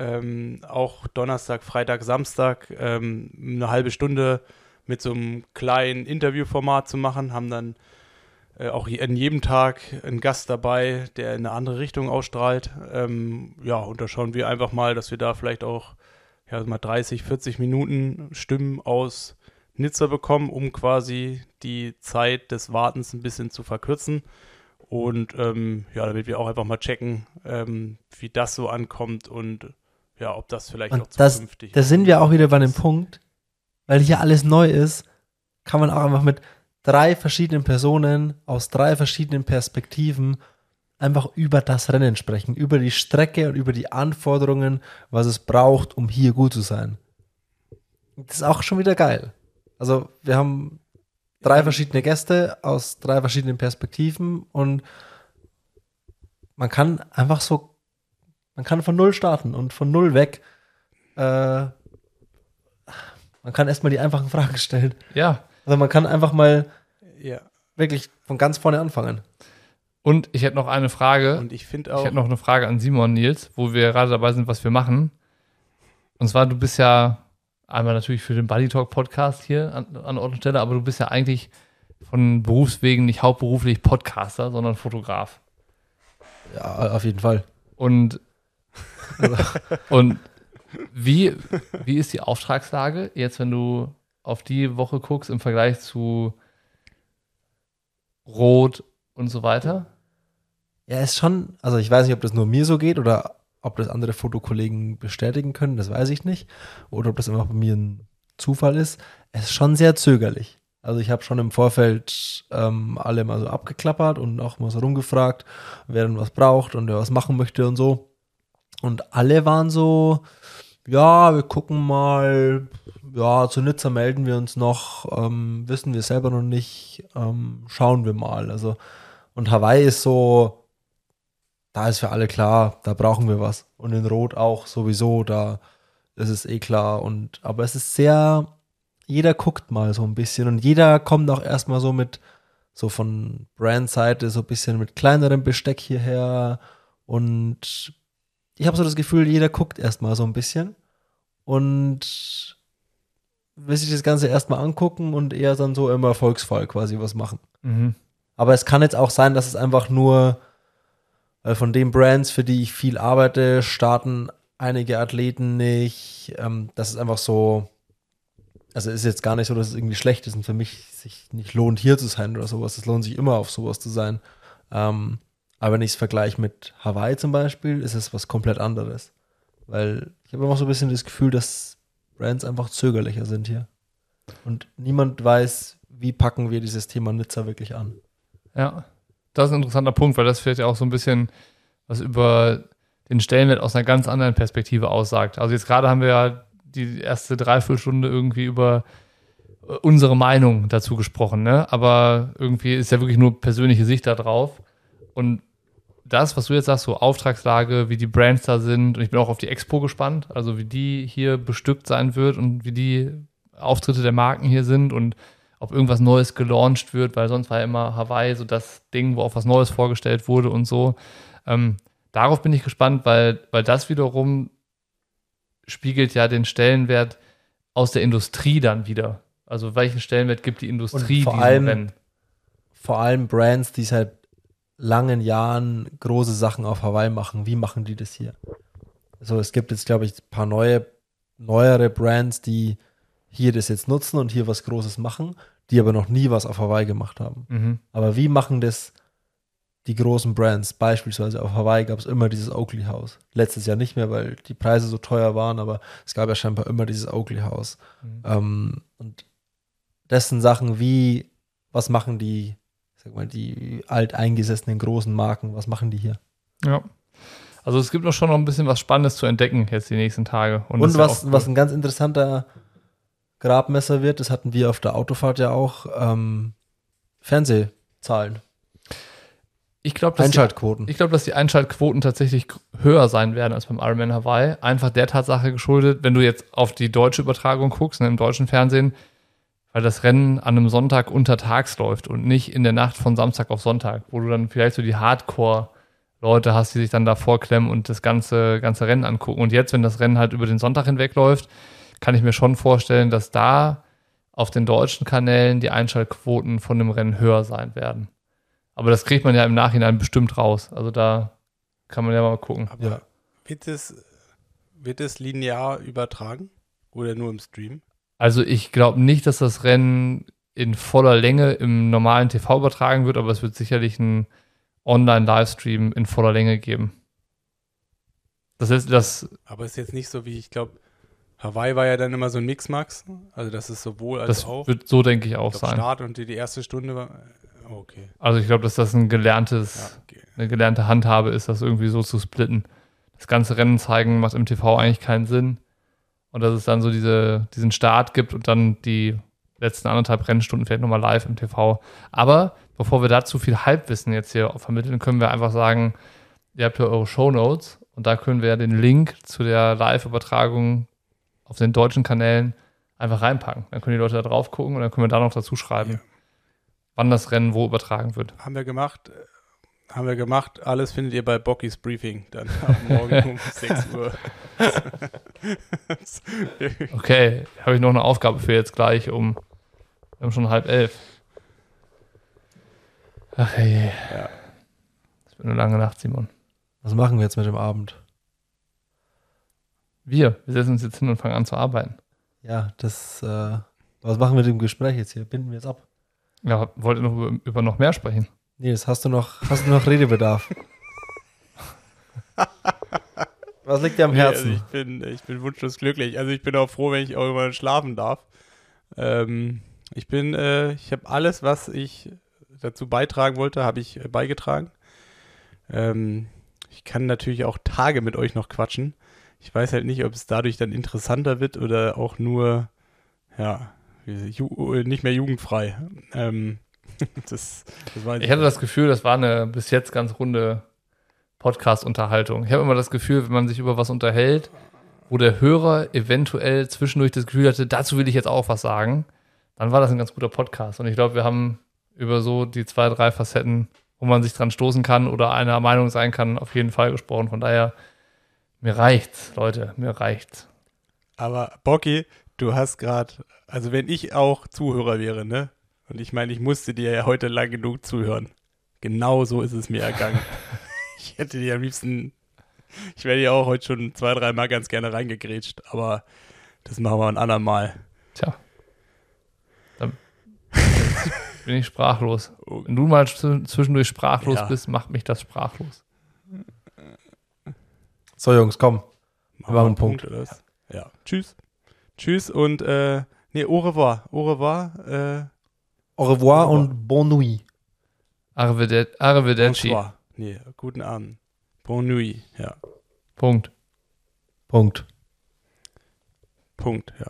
ähm, auch Donnerstag, Freitag, Samstag ähm, eine halbe Stunde mit so einem kleinen Interviewformat zu machen, haben dann äh, auch an jedem Tag einen Gast dabei, der in eine andere Richtung ausstrahlt. Ähm, ja, und da schauen wir einfach mal, dass wir da vielleicht auch ja, mal 30, 40 Minuten Stimmen aus Nizza bekommen, um quasi die Zeit des Wartens ein bisschen zu verkürzen. Und ähm, ja, damit wir auch einfach mal checken, ähm, wie das so ankommt und ja, ob das vielleicht Und auch das- zukünftig. Da sind wir auch wieder bei dem Punkt, weil hier alles neu ist, kann man auch einfach mit drei verschiedenen Personen aus drei verschiedenen Perspektiven einfach über das Rennen sprechen, über die Strecke und über die Anforderungen, was es braucht, um hier gut zu sein. Das ist auch schon wieder geil. Also wir haben drei verschiedene Gäste aus drei verschiedenen Perspektiven und man kann einfach so, man kann von null starten und von null weg äh, man kann erstmal die einfachen Fragen stellen. Ja, Also man kann einfach mal ja, wirklich von ganz vorne anfangen. und ich hätte noch eine Frage. und ich finde Ich auch, hätte noch eine Frage an Simon Nils, wo wir gerade dabei sind, was wir machen. Und zwar, du bist ja einmal natürlich für den Buddy Talk Podcast hier an, an Ort und Stelle, aber du bist ja eigentlich von Berufswegen nicht hauptberuflich Podcaster, sondern Fotograf. Ja, auf jeden Fall. Und, und wie, wie ist die Auftragslage jetzt, wenn du auf die Woche guckst im Vergleich zu Rot und so weiter? Ja, ist schon, also ich weiß nicht, ob das nur mir so geht oder ob das andere Fotokollegen bestätigen können, das weiß ich nicht. Oder ob das einfach bei mir ein Zufall ist. Es ist schon sehr zögerlich. Also ich habe schon im Vorfeld ähm, alle mal so abgeklappert und auch mal so rumgefragt, wer denn was braucht und wer was machen möchte und so. Und alle waren so, ja, wir gucken mal, ja, zu Nizza melden wir uns noch, ähm, wissen wir selber noch nicht, ähm, schauen wir mal. Also, und Hawaii ist so, da ist für alle klar, da brauchen wir was. Und in Rot auch sowieso, da ist es eh klar. Und, aber es ist sehr, jeder guckt mal so ein bisschen und jeder kommt auch erstmal so mit, so von Brand-Seite, so ein bisschen mit kleinerem Besteck hierher. Und ich habe so das Gefühl, jeder guckt erstmal so ein bisschen und will sich das Ganze erstmal angucken und eher dann so im Erfolgsfall quasi was machen. Mhm. Aber es kann jetzt auch sein, dass es einfach nur weil von den Brands, für die ich viel arbeite, starten einige Athleten nicht. Ähm, das ist einfach so. Also ist jetzt gar nicht so, dass es irgendwie schlecht ist und für mich sich nicht lohnt, hier zu sein oder sowas. Es lohnt sich immer, auf sowas zu sein. Ähm, aber wenn ich es vergleiche mit Hawaii zum Beispiel, ist es was komplett anderes. Weil ich habe immer so ein bisschen das Gefühl, dass Brands einfach zögerlicher sind hier. Und niemand weiß, wie packen wir dieses Thema Nizza wirklich an. Ja, das ist ein interessanter Punkt, weil das vielleicht auch so ein bisschen was über den Stellenwert aus einer ganz anderen Perspektive aussagt. Also jetzt gerade haben wir ja die erste Dreiviertelstunde irgendwie über äh, unsere Meinung dazu gesprochen, ne? Aber irgendwie ist ja wirklich nur persönliche Sicht da drauf. Und das, was du jetzt sagst, so Auftragslage, wie die Brands da sind, und ich bin auch auf die Expo gespannt, also wie die hier bestückt sein wird und wie die Auftritte der Marken hier sind und ob irgendwas Neues gelauncht wird, weil sonst war ja immer Hawaii so das Ding, wo auch was Neues vorgestellt wurde und so. Ähm, darauf bin ich gespannt, weil, weil das wiederum spiegelt ja den Stellenwert aus der Industrie dann wieder. Also welchen Stellenwert gibt die Industrie Und vor allem- Rennen? Vor allem Brands, die seit langen Jahren große Sachen auf Hawaii machen. Wie machen die das hier? Also es gibt jetzt, glaube ich, ein paar neue, neuere Brands, die hier das jetzt nutzen und hier was Großes machen, die aber noch nie was auf Hawaii gemacht haben. Mhm. Aber wie machen das die großen Brands? Beispielsweise auf Hawaii gab es immer dieses Oakley House. Letztes Jahr nicht mehr, weil die Preise so teuer waren, aber es gab ja scheinbar immer dieses Oakley House. Mhm. Ähm, und das sind Sachen wie, was machen die, sag mal, die alteingesessenen großen Marken, was machen die hier? Ja. Also es gibt noch schon noch ein bisschen was Spannendes zu entdecken jetzt die nächsten Tage. Und, ja was, auch cool. was ein ganz interessanter Grabmesser wird, das hatten wir auf der Autofahrt ja auch, ähm, Fernsehzahlen, ich glaube, dass die Einschaltquoten. Ich glaube, dass die Einschaltquoten tatsächlich höher sein werden als beim Ironman Hawaii. Einfach der Tatsache geschuldet, wenn du jetzt auf die deutsche Übertragung guckst, ne, im deutschen Fernsehen, weil das Rennen an einem Sonntag untertags läuft und nicht in der Nacht von Samstag auf Sonntag, wo du dann vielleicht so die Hardcore-Leute hast, die sich dann da vorklemmen und das ganze, ganze Rennen angucken. Und jetzt, wenn das Rennen halt über den Sonntag hinweg läuft, kann ich mir schon vorstellen, dass da auf den deutschen Kanälen die Einschaltquoten von dem Rennen höher sein werden. Aber das kriegt man ja im Nachhinein bestimmt raus. Also da kann man ja mal gucken. Aber Ja. wird, es, wird es linear übertragen? Oder nur im Stream? Also ich glaube nicht, dass das Rennen in voller Länge im normalen TV übertragen wird, aber es wird sicherlich einen Online-Livestream in voller Länge geben. Das ist das, Aber ist jetzt nicht so wie, ich glaube, Hawaii war ja dann immer so ein Mixmax. Also das ist sowohl als das auch. wird so, denke ich, auch Ich glaub, sein. Start und die, die erste Stunde war. oh, Okay. Also ich glaube, dass das ein gelerntes, Ja, okay. eine gelernte Handhabe ist, das irgendwie so zu splitten. Das ganze Rennen zeigen macht im TV eigentlich keinen Sinn. Und dass es dann so diese, diesen Start gibt und dann die letzten anderthalb Rennstunden vielleicht nochmal live im TV. Aber bevor wir dazu viel Halbwissen jetzt hier vermitteln, können wir einfach sagen, ihr habt ja eure Shownotes und da können wir den Link zu der Live-Übertragung auf den deutschen Kanälen einfach reinpacken. Dann können die Leute da drauf gucken und dann können wir da noch dazu schreiben, Ja. wann das Rennen wo übertragen wird. Haben wir gemacht. Haben wir gemacht. Alles findet ihr bei Bockys Briefing. Dann ab morgen um 6 Uhr. Okay, habe ich noch eine Aufgabe für jetzt gleich um, wir haben schon halb elf. Ach hey, Ja. das wird eine lange Nacht, Simon. Was machen wir jetzt mit dem Abend? Wir, wir setzen uns jetzt hin und fangen an zu arbeiten. Ja, das, äh, was machen wir mit dem Gespräch jetzt hier? Binden wir jetzt ab? Ja, wollt ihr noch über, über noch mehr sprechen? Nee, das hast du noch, hast du noch Redebedarf. was liegt dir am Nee, also Herzen? ich, bin, ich bin wunschlos glücklich. Also ich bin auch froh, wenn ich auch immer schlafen darf. Ähm, ich bin, äh, ich habe alles, was ich dazu beitragen wollte, habe ich äh, beigetragen. Ähm, ich kann natürlich auch Tage mit euch noch quatschen. Ich weiß halt nicht, ob es dadurch dann interessanter wird oder auch nur, ja, ju nicht mehr jugendfrei. Ähm, das, das weiß Ich hatte das Gefühl, das war eine bis jetzt ganz runde Podcast-Unterhaltung. Ich habe immer das Gefühl, wenn man sich über was unterhält, wo der Hörer eventuell zwischendurch das Gefühl hatte, dazu will ich jetzt auch was sagen, dann war das ein ganz guter Podcast. Und ich glaube, wir haben über so die zwei, drei Facetten, wo man sich dran stoßen kann oder einer Meinung sein kann, auf jeden Fall gesprochen. Von daher, mir reicht's, Leute, mir reicht's. Aber Bocky, du hast gerade, also wenn ich auch Zuhörer wäre, ne? Und ich meine, ich musste dir ja heute lang genug zuhören. Genau so ist es mir ergangen. ich hätte dir am liebsten, ich wäre dir auch heute schon zwei, dreimal ganz gerne reingegrätscht, aber das machen wir ein andermal. Tja. Dann bin ich sprachlos. Wenn du mal zw- zwischendurch sprachlos Ja. bist, macht mich das sprachlos. So, Jungs, komm. Machen wir einen Punkt. oder was? Ja. Tschüss. Tschüss und, äh, nee, au revoir. Au revoir. Äh, Au revoir Au revoir. und bonne nuit. Arrivederci. Arrivederci. Nee, guten Abend. Bonne nuit. Ja. Punkt. Punkt. Punkt. Ja.